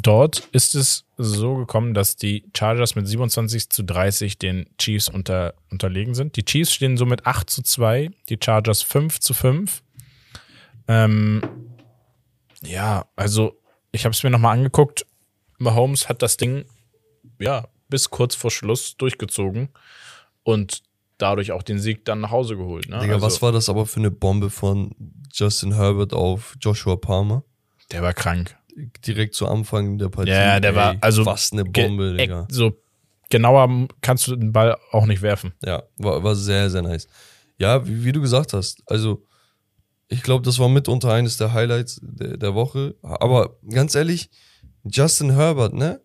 dort ist es so gekommen, dass die Chargers mit 27 zu 30 den Chiefs unter, unterlegen sind. Die Chiefs stehen somit 8 zu 2, die Chargers 5 zu 5. Ähm, ja, also ich habe es mir nochmal angeguckt. Mahomes hat das Ding ja bis kurz vor Schluss durchgezogen und dadurch auch den Sieg dann nach Hause geholt. Ne? Digga, also, was war das aber für eine Bombe von Justin Herbert auf Joshua Palmer? der war krank. Direkt zu Anfang der Partie. Ja, der Ey, war also Was eine Bombe, Digga. So genauer kannst du den Ball auch nicht werfen. Ja, war, war sehr, sehr nice. Ja, wie, wie du gesagt hast, also ich glaube, das war mitunter eines der Highlights der, der Woche. Aber ganz ehrlich, Justin Herbert, ne?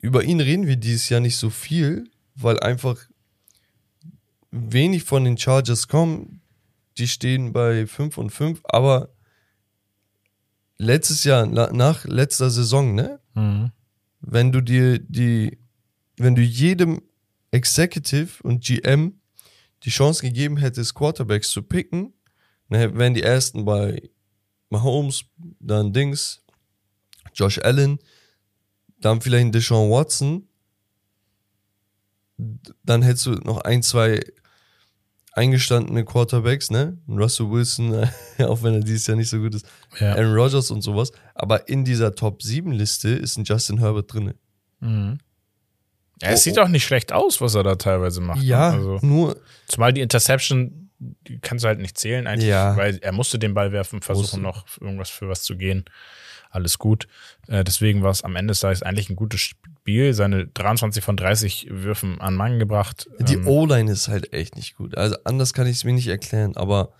Über ihn reden wir dieses Jahr nicht so viel, weil einfach wenig von den Chargers kommen. Die stehen bei 5 und 5, aber letztes Jahr, na, nach letzter Saison, ne? wenn du dir die, wenn du jedem Executive und GM die Chance gegeben hättest, Quarterbacks zu picken, dann wären die ersten bei Mahomes, dann Dings, Josh Allen, dann vielleicht ein Deshaun Watson, dann hättest du noch ein, zwei eingestandene Quarterbacks, ne? Russell Wilson, auch wenn er dieses Jahr nicht so gut ist, Ja. Aaron Rodgers und sowas. Aber in dieser Top 7 Liste ist ein Justin Herbert drin. Ja, es Oh, sieht auch nicht schlecht aus, was er da teilweise macht. ne? Also, nur zumal die Interception, die kannst du halt nicht zählen eigentlich, Ja. weil er musste den Ball werfen, versuchen Musste. noch irgendwas für was zu gehen. Alles gut. Äh, deswegen war es am Ende des Tages eigentlich ein gutes Spiel. Seine 23 von 30 Würfen an Mann gebracht. die Ähm, O-Line ist halt echt nicht gut. Also anders kann ich es mir nicht erklären, aber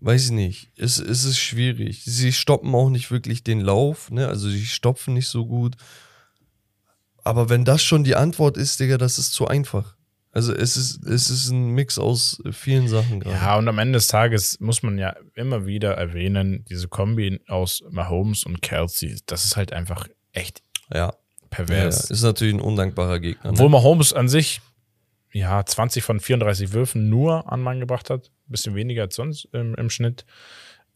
weiß ich nicht. Es, es ist schwierig. Sie stoppen auch nicht wirklich den Lauf, ne? Also sie stopfen nicht so gut. Aber wenn das schon die Antwort ist, Digga, das ist zu einfach. Also es ist, es ist ein Mix aus vielen Sachen gerade. Ja, und am Ende des Tages muss man ja immer wieder erwähnen, diese Kombi aus Mahomes und Kelsey, das ist halt einfach echt Ja. Ja, ja. pervers. Ist natürlich ein undankbarer Gegner. Obwohl Ne? Mahomes an sich ja 20 von 34 Würfen nur an Mann gebracht hat. Bisschen weniger als sonst im, im Schnitt.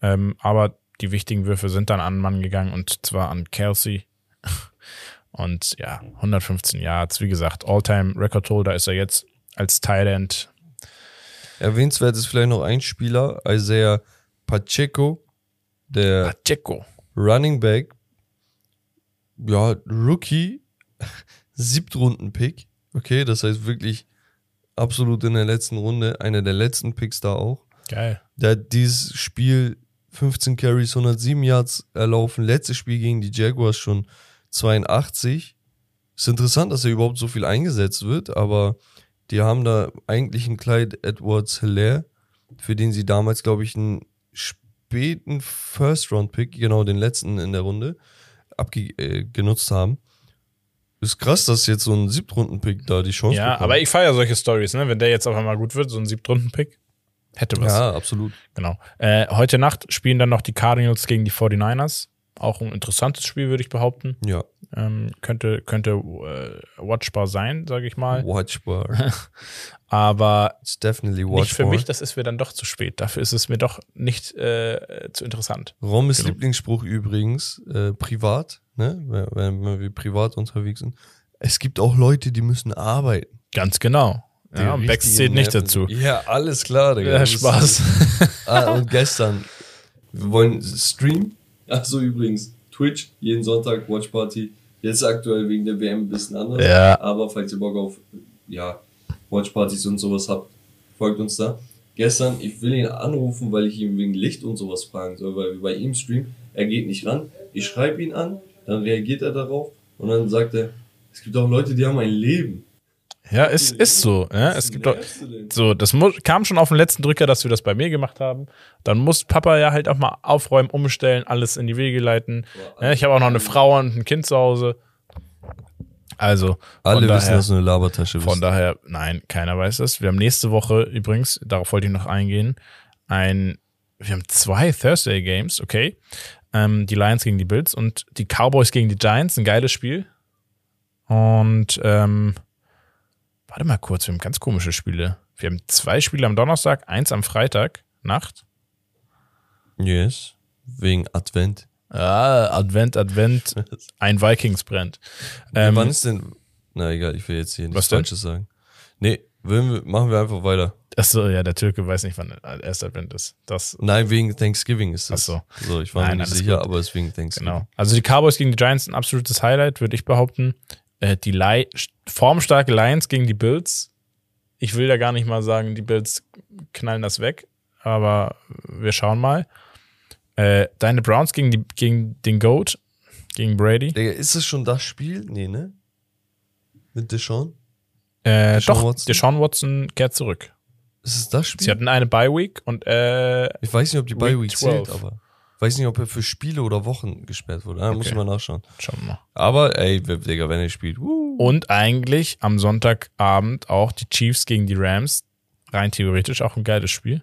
Ähm, aber die wichtigen Würfe sind dann an Mann gegangen und zwar an Kelsey. Und ja, 115 Yards. Wie gesagt, All-Time-Record-Holder ist er jetzt als Tight Erwähnenswert ist vielleicht noch ein Spieler, Isaiah Pacheco. der Pacheco. Running Back, ja, Rookie, Siebtrunden-Pick. Okay, das heißt wirklich absolut in der letzten Runde, einer der letzten Picks da auch. Geil. Der hat dieses Spiel 15 Carries, 107 Yards erlaufen. Letztes Spiel gegen die Jaguars schon 82. Ist interessant, dass er überhaupt so viel eingesetzt wird, aber die haben da eigentlich einen Clyde Edwards Hilaire, für den sie damals, glaube ich, einen späten First-Round-Pick, genau den letzten in der Runde, abge äh, genutzt haben. Ist krass, dass jetzt so ein Siebtrunden-Pick da die Chance Ja, bekommt. aber ich feiere solche Stories, ne? Wenn der jetzt auf einmal gut wird, so ein Siebtrunden-Pick, hätte was. Ja, absolut. Genau. Äh, heute Nacht spielen dann noch die Cardinals gegen die 49ers. Auch ein interessantes Spiel, würde ich behaupten. Ja, Ähm, könnte könnte äh, watchbar sein, sage ich mal. watchbar. Aber It's definitely nicht watchbar. für mich, das ist mir dann doch zu spät. Dafür ist es mir doch nicht äh, zu interessant. Rommes Genau. Lieblingsspruch übrigens, äh, privat, ne? wenn, wenn wir privat unterwegs sind. Es gibt auch Leute, die müssen arbeiten. Ganz genau. Die Ja, und richtigen zählt nicht dazu. Ja, alles klar, Digga. Ja, Spaß. Ah, und gestern, wir wollen streamen. Achso, übrigens, Twitch, jeden Sonntag, Watch Party. Jetzt aktuell wegen der WM ein bisschen anders. Ja. Aber falls ihr Bock auf, ja, Watch Partys und sowas habt, folgt uns da. Gestern, ich will ihn anrufen, weil ich ihn wegen Licht und sowas fragen soll, weil wir bei ihm streamen. Er geht nicht ran. Ich schreibe ihn an, dann reagiert er darauf und dann sagt er, es gibt auch Leute, die haben ein Leben. Ja, es ist so. Ja, es gibt doch, so, das kam schon auf den letzten Drücker, dass wir das bei mir gemacht haben. Dann muss Papa ja halt auch mal aufräumen, umstellen, alles in die Wege leiten. Ja, ich habe auch noch eine Frau und ein Kind zu Hause. Also, Alle von wissen, daher, dass du eine Labertasche bist. von daher, nein, keiner weiß das. Wir haben nächste Woche übrigens, darauf wollte ich noch eingehen, ein, wir haben zwei Thursday Games, okay. Ähm, die Lions gegen die Bills und die Cowboys gegen die Giants, ein geiles Spiel. Und ähm, warte mal kurz, wir haben ganz komische Spiele. Wir haben zwei Spiele am Donnerstag, eins am Freitag, Nacht. Yes. Wegen Advent. Ah, Advent, Advent, ein Vikings brennt. Ähm, Wann ist denn. Na egal, ich will jetzt hier nichts? Falsches sagen. Nee, wir, machen wir einfach weiter. achso, ja, der Türke weiß nicht, wann erst Advent ist. Das Nein, wegen Thanksgiving ist das. Ach So, ich war Nein, mir nicht sicher, gut. aber es ist wegen Thanksgiving. Genau. Also die Cowboys gegen die Giants ein absolutes Highlight, würde ich behaupten. Äh, die Li formstarke Lions gegen die Bills. Ich will da gar nicht mal sagen, die Bills knallen das weg, aber wir schauen mal. Äh, deine Browns gegen, die, gegen den Goat, gegen Brady. Digga, ist es schon das Spiel? Nee, ne? Mit Deshaun? Äh, Deshaun doch, Watson? Deshaun Watson kehrt zurück. Ist es das Spiel? Sie hatten eine Bye-Week und äh, ich weiß nicht, ob die Week Bye Week 12. zählt, aber. Weiß nicht, ob er für Spiele oder Wochen gesperrt wurde. Muss Okay. ich mal nachschauen. schauen wir mal. Aber, ey, Digga, wenn er spielt. Uh. Und eigentlich am Sonntagabend auch die Chiefs gegen die Rams. Rein theoretisch auch ein geiles Spiel.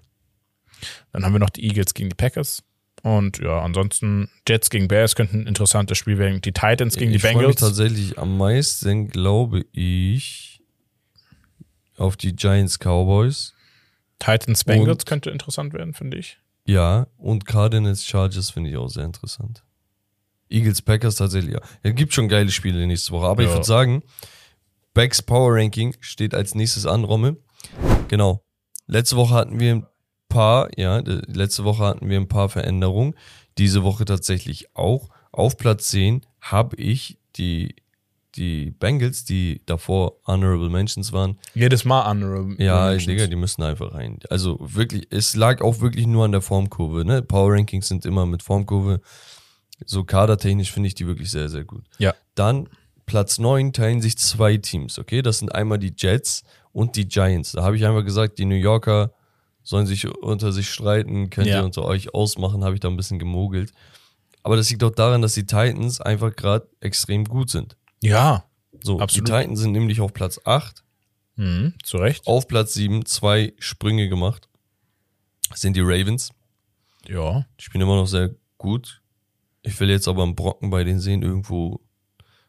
Dann haben wir noch die Eagles gegen die Packers. Und ja, ansonsten Jets gegen Bears könnten ein interessantes Spiel werden. Die Titans gegen ich die freue mich Bengals. tatsächlich am meisten, glaube ich, auf die Giants Cowboys. Titans Bengals könnte interessant werden, finde ich. Ja, und Cardinals Chargers finde ich auch sehr interessant. Eagles Packers tatsächlich, ja. Es gibt schon geile Spiele nächste Woche. Aber ich Ja. würde sagen, Becks Power Ranking steht als nächstes an, Rommel. Genau. Letzte Woche hatten wir ein paar, ja, letzte Woche hatten wir ein paar Veränderungen. Diese Woche tatsächlich auch. Auf Platz 10 habe ich die, die Bengals, die davor Honorable Mentions waren, Jedes Mal honorable. ja, Mentions. Digga, die müssen einfach rein. Also wirklich, es lag auch wirklich nur an der Formkurve. Ne? Power Rankings sind immer mit Formkurve. So kadertechnisch finde ich die wirklich sehr, sehr gut. Ja. Dann Platz 9 teilen sich zwei Teams, okay? Das sind einmal die Jets und die Giants. Da habe ich einfach gesagt, die New Yorker sollen sich unter sich streiten, könnt Ja. ihr unter euch ausmachen, habe ich da ein bisschen gemogelt. Aber das liegt auch daran, dass die Titans einfach gerade extrem gut sind. Ja, So, Absolut. die Titans sind nämlich auf Platz 8 mhm, zu Recht. auf Platz 7 zwei Sprünge gemacht. Das sind die Ravens. Ja. Die spielen immer noch sehr gut. Ich will jetzt aber einen Brocken bei denen sehen. Irgendwo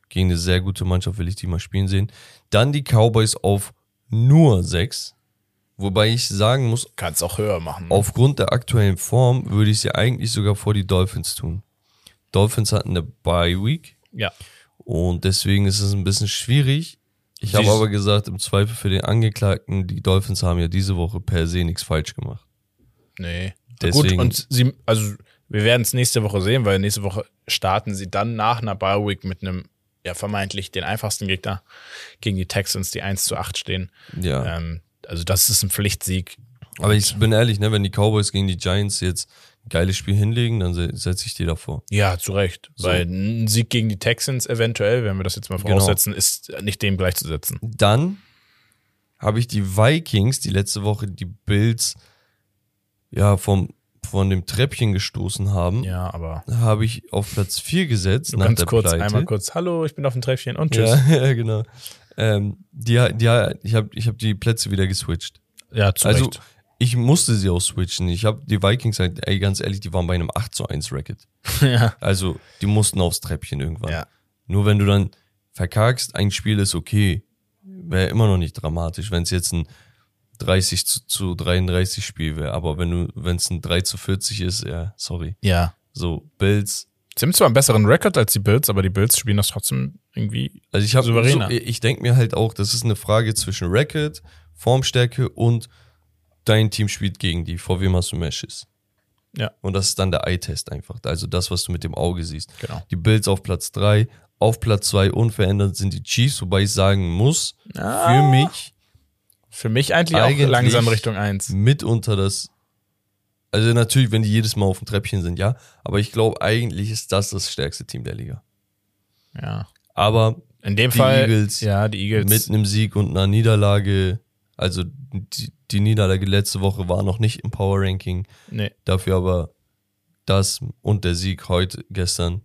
gegen eine sehr gute Mannschaft will ich die mal spielen sehen. Dann die Cowboys auf nur 6. Wobei ich sagen muss, Kannst auch höher machen. aufgrund der aktuellen Form würde ich sie eigentlich sogar vor die Dolphins tun. Dolphins hatten eine Bye Week ja. Und deswegen ist es ein bisschen schwierig. Ich habe aber gesagt, im Zweifel für den Angeklagten, die Dolphins haben ja diese Woche per se nichts falsch gemacht. Nee. Deswegen- Gut, und sie, also Wir werden es nächste Woche sehen, weil nächste Woche starten sie dann nach einer Bye Week mit einem ja vermeintlich den einfachsten Gegner gegen die Texans, die 1 zu 8 stehen. Ja. Ähm, also das ist ein Pflichtsieg. Aber ich bin ehrlich, ne, wenn die Cowboys gegen die Giants jetzt geiles Spiel hinlegen, dann se- setze ich die davor. Ja, zu Recht. So. Weil ein Sieg gegen die Texans eventuell, wenn wir das jetzt mal Genau. voraussetzen, ist nicht dem gleichzusetzen. Dann habe ich die Vikings, die letzte Woche die Bills ja vom, von dem Treppchen gestoßen haben, Ja, aber habe ich auf Platz 4 gesetzt nur nach ganz der kurz, Pleite. einmal kurz, hallo, ich bin auf dem Treppchen und tschüss. Ja, ja genau. Ähm, die, die, ich habe ich hab die Plätze wieder geswitcht. Ja, zu Also Recht. Ich musste sie auch switchen. Ich habe die Vikings halt, ey, ganz ehrlich, die waren bei einem 8 zu 1 Racket. ja. Also die mussten aufs Treppchen irgendwann. ja. Nur wenn du dann verkackst, ein Spiel ist okay. Wäre immer noch nicht dramatisch, wenn es jetzt ein 30 zu, zu 33 Spiel wäre. Aber wenn du, wenn es ein 3 zu 40 ist, ja, sorry. Ja. So, Bills. Sie haben zwar einen besseren Rekord als die Bills, aber die Bills spielen das trotzdem irgendwie. Also ich habe so, Souveräner. ich denke mir halt auch, das ist eine Frage zwischen Record, Formstärke und dein Team spielt gegen die, vor wem hast du Matches. Ja. Und das ist dann der Eye-Test einfach. Also das, was du mit dem Auge siehst. Genau. Die Bills auf Platz 3, auf Platz 2 unverändert sind die Chiefs, wobei ich sagen muss, Ah. für mich Für mich eigentlich, Eigentlich auch langsam Richtung 1. mitunter das. Also natürlich, wenn die jedes Mal auf dem Treppchen sind, ja. Aber ich glaube, eigentlich ist das das stärkste Team der Liga. Ja. Aber In dem Die Fall. Eagles ja, die Eagles. mit einem Sieg und einer Niederlage, also die, die Niederlage letzte Woche war noch nicht im Power Ranking, nee. dafür aber das und der Sieg heute, gestern.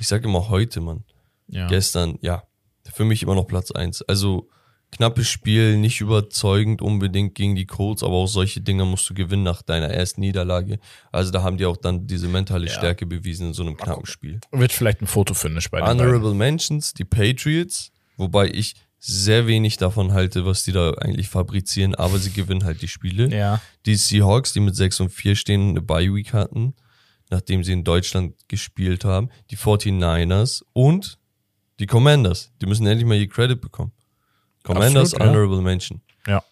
Ich sage immer heute, Mann. Ja. Gestern, ja, für mich immer noch Platz eins. Also knappes Spiel, nicht überzeugend unbedingt gegen die Colts, aber auch solche Dinge musst du gewinnen nach deiner ersten Niederlage. Also da haben die auch dann diese mentale Ja. Stärke bewiesen in so einem knappen Spiel. Wird vielleicht ein Fotofinish bei den beiden. Honorable Mentions, die Patriots, wobei ich sehr wenig davon halte, was die da eigentlich fabrizieren, aber sie gewinnen halt die Spiele. Ja. Die Seahawks, die mit 6 und 4 stehen eine Bye Week hatten, nachdem sie in Deutschland gespielt haben. Die 49ers und die Commanders. Die müssen endlich mal ihr Credit bekommen. Commanders, Absolut, ja. Honorable Mention. Ja.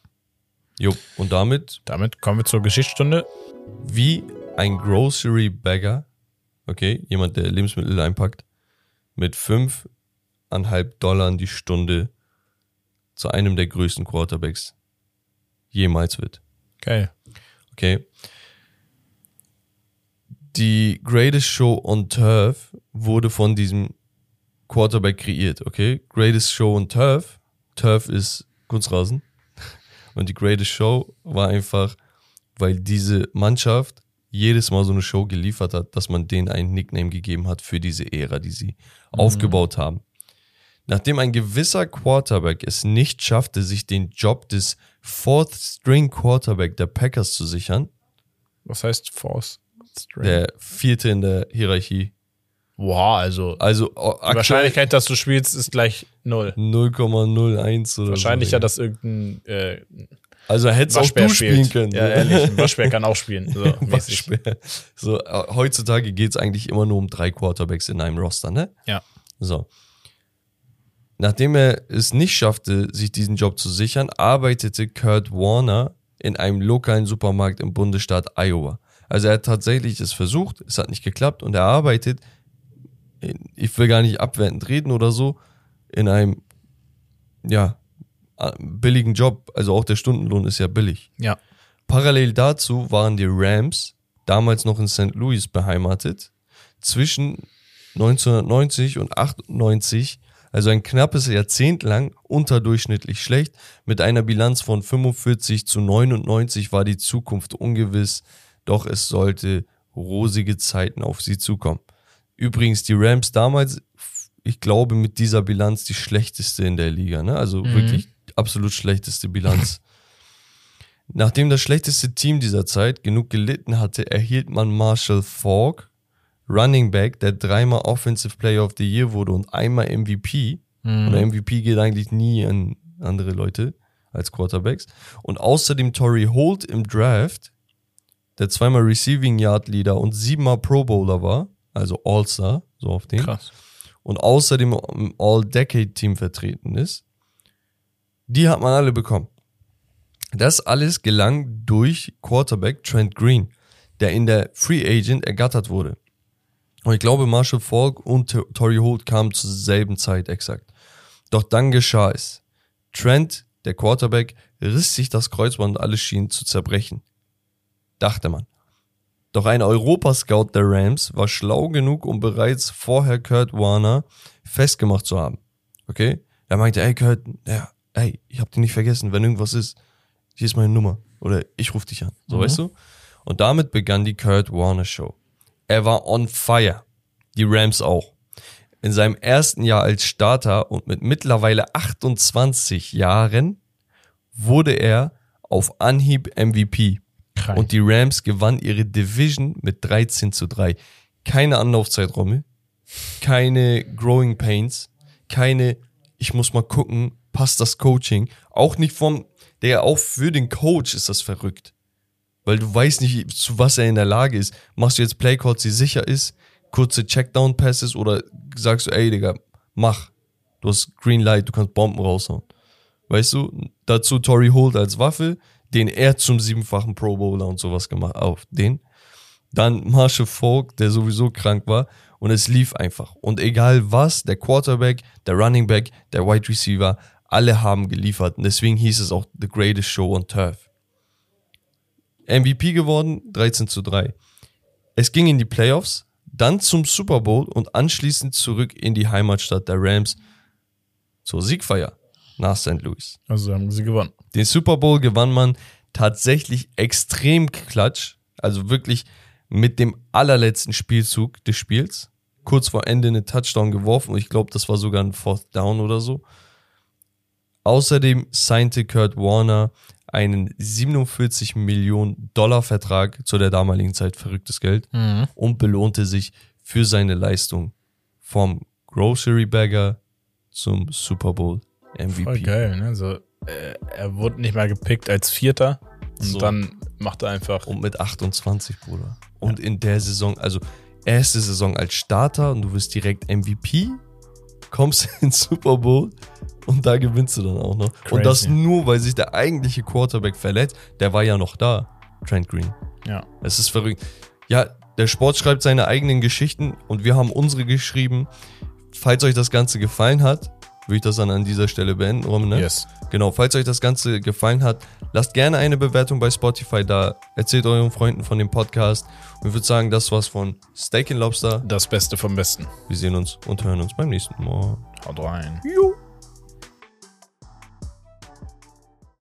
Jo, und damit Damit kommen wir zur Geschichtsstunde. wie ein Grocery Bagger, okay, jemand, der Lebensmittel einpackt, mit 5,5 Dollar die Stunde zu einem der größten Quarterbacks jemals wird. Geil. Okay. Die Greatest Show on Turf wurde von diesem Quarterback kreiert, okay? Greatest Show on Turf. Turf ist Kunstrasen. Und die Greatest Show war einfach, weil diese Mannschaft jedes Mal so eine Show geliefert hat, dass man denen einen Nickname gegeben hat für diese Ära, die sie aufgebaut haben. Nachdem ein gewisser Quarterback es nicht schaffte, sich den Job des Fourth String Quarterback der Packers zu sichern, Was heißt Force? String? der vierte in der Hierarchie. Wow, also Also die aktuell Wahrscheinlichkeit, dass du spielst, ist gleich null. 0,01 oder Wahrscheinlicher, so. dass irgendein äh, Also hättest auch du spielen spielt. können. Ja, ehrlich, ein Waschbär kann auch spielen. So. Waschbär. So, äh, heutzutage geht es eigentlich immer nur um drei Quarterbacks in einem Roster, ne? Ja. So. Nachdem er es nicht schaffte, sich diesen Job zu sichern, arbeitete Kurt Warner in einem lokalen Supermarkt im Bundesstaat Iowa. Also er hat tatsächlich es versucht, es hat nicht geklappt und er arbeitet, ich will gar nicht abwertend reden oder so, in einem, ja, billigen Job. Also auch der Stundenlohn ist ja billig. Ja. Parallel dazu waren die Rams, damals noch in St. Louis beheimatet, zwischen 1990 und 98, also ein knappes Jahrzehnt lang, unterdurchschnittlich schlecht. Mit einer Bilanz von 45 zu 99 war die Zukunft ungewiss, doch es sollte rosige Zeiten auf sie zukommen. Übrigens, die Rams damals, ich glaube, mit dieser Bilanz die schlechteste in der Liga, ne? Also wirklich absolut schlechteste Bilanz. Nachdem das schlechteste Team dieser Zeit genug gelitten hatte, erhielt man Marshall Falk, Running Back, der dreimal Offensive Player of the Year wurde und einmal MVP. Und der MVP geht eigentlich nie an andere Leute als Quarterbacks. Und außerdem Torrey Holt im Draft, der zweimal Receiving Yard Leader und siebenmal Pro Bowler war, also All-Star, so auf den Krass. und außerdem im All-Decade-Team vertreten ist, die hat man alle bekommen. Das alles gelang durch Quarterback Trent Green, der in der Free Agent ergattert wurde. Und ich glaube, Marshall Falk und Torrey Holt kamen zur selben Zeit exakt. Doch dann geschah es. Trent, der Quarterback, riss sich das Kreuzband und alles schien zu zerbrechen. Dachte man. Doch ein Europascout der Rams war schlau genug, um bereits vorher Kurt Warner festgemacht zu haben. Okay? Er meinte, ey Kurt, ja, ey, ich hab dich nicht vergessen, wenn irgendwas ist, hier ist meine Nummer. Oder ich ruf dich an. So, weißt du? Und damit begann die Kurt Warner Show. Er war on fire. Die Rams auch. In seinem ersten Jahr als Starter und mit mittlerweile 28 Jahren wurde er auf Anhieb MVP. Krank. Und die Rams gewannen ihre Division mit 13 zu 3. Keine Anlaufzeit, Rommel. Keine Growing Pains. Keine, ich muss mal gucken, passt das Coaching. Auch nicht vom, der auch für den Coach ist das verrückt. Weil du weißt nicht, zu was er in der Lage ist. Machst du jetzt Playcalls, die sicher ist, kurze Checkdown-Passes oder sagst du, ey, Digga, mach. Du hast Green Light, du kannst Bomben raushauen. Weißt du, dazu Tory Holt als Waffe, den er zum siebenfachen Pro Bowler und sowas gemacht, auf den. Dann Marshall Falk, der sowieso krank war und es lief einfach. Und egal was, der Quarterback, der Running Back, der Wide Receiver, alle haben geliefert. Und deswegen hieß es auch The Greatest Show on Turf. MVP geworden, 13 zu 3. Es ging in die Playoffs, dann zum Super Bowl und anschließend zurück in die Heimatstadt der Rams zur Siegfeier nach St. Louis. Also haben sie gewonnen. Den Super Bowl gewann man tatsächlich extrem klatsch, also wirklich mit dem allerletzten Spielzug des Spiels. Kurz vor Ende eine Touchdown geworfen und ich glaube, das war sogar ein Fourth Down oder so. Außerdem signte Kurt Warner einen 47 Millionen Dollar Vertrag zu der damaligen Zeit verrücktes Geld und belohnte sich für seine Leistung vom Grocery Bagger zum Super Bowl MVP. Voll geil, ne? So, äh, er wurde nicht mal gepickt als Vierter und So. dann macht er einfach. Und mit 28, Bruder. Und in der Saison, also erste Saison als Starter und du wirst direkt MVP, kommst ins Super Bowl und da gewinnst du dann auch noch. Und das Crazy. nur, weil sich der eigentliche Quarterback verletzt. Der war ja noch da, Trent Green. Ja. Es ist verrückt. Ja, der Sport schreibt seine eigenen Geschichten und wir haben unsere geschrieben. Falls euch das Ganze gefallen hat, würde ich das dann an dieser Stelle beenden, Rom, ne? Yes. Genau, falls euch das Ganze gefallen hat, lasst gerne eine Bewertung bei Spotify da. Erzählt euren Freunden von dem Podcast. Und ich würde sagen, das war's von Steak and Lobster. Das Beste vom Besten. Wir sehen uns und hören uns beim nächsten Mal. Haut rein. Jo.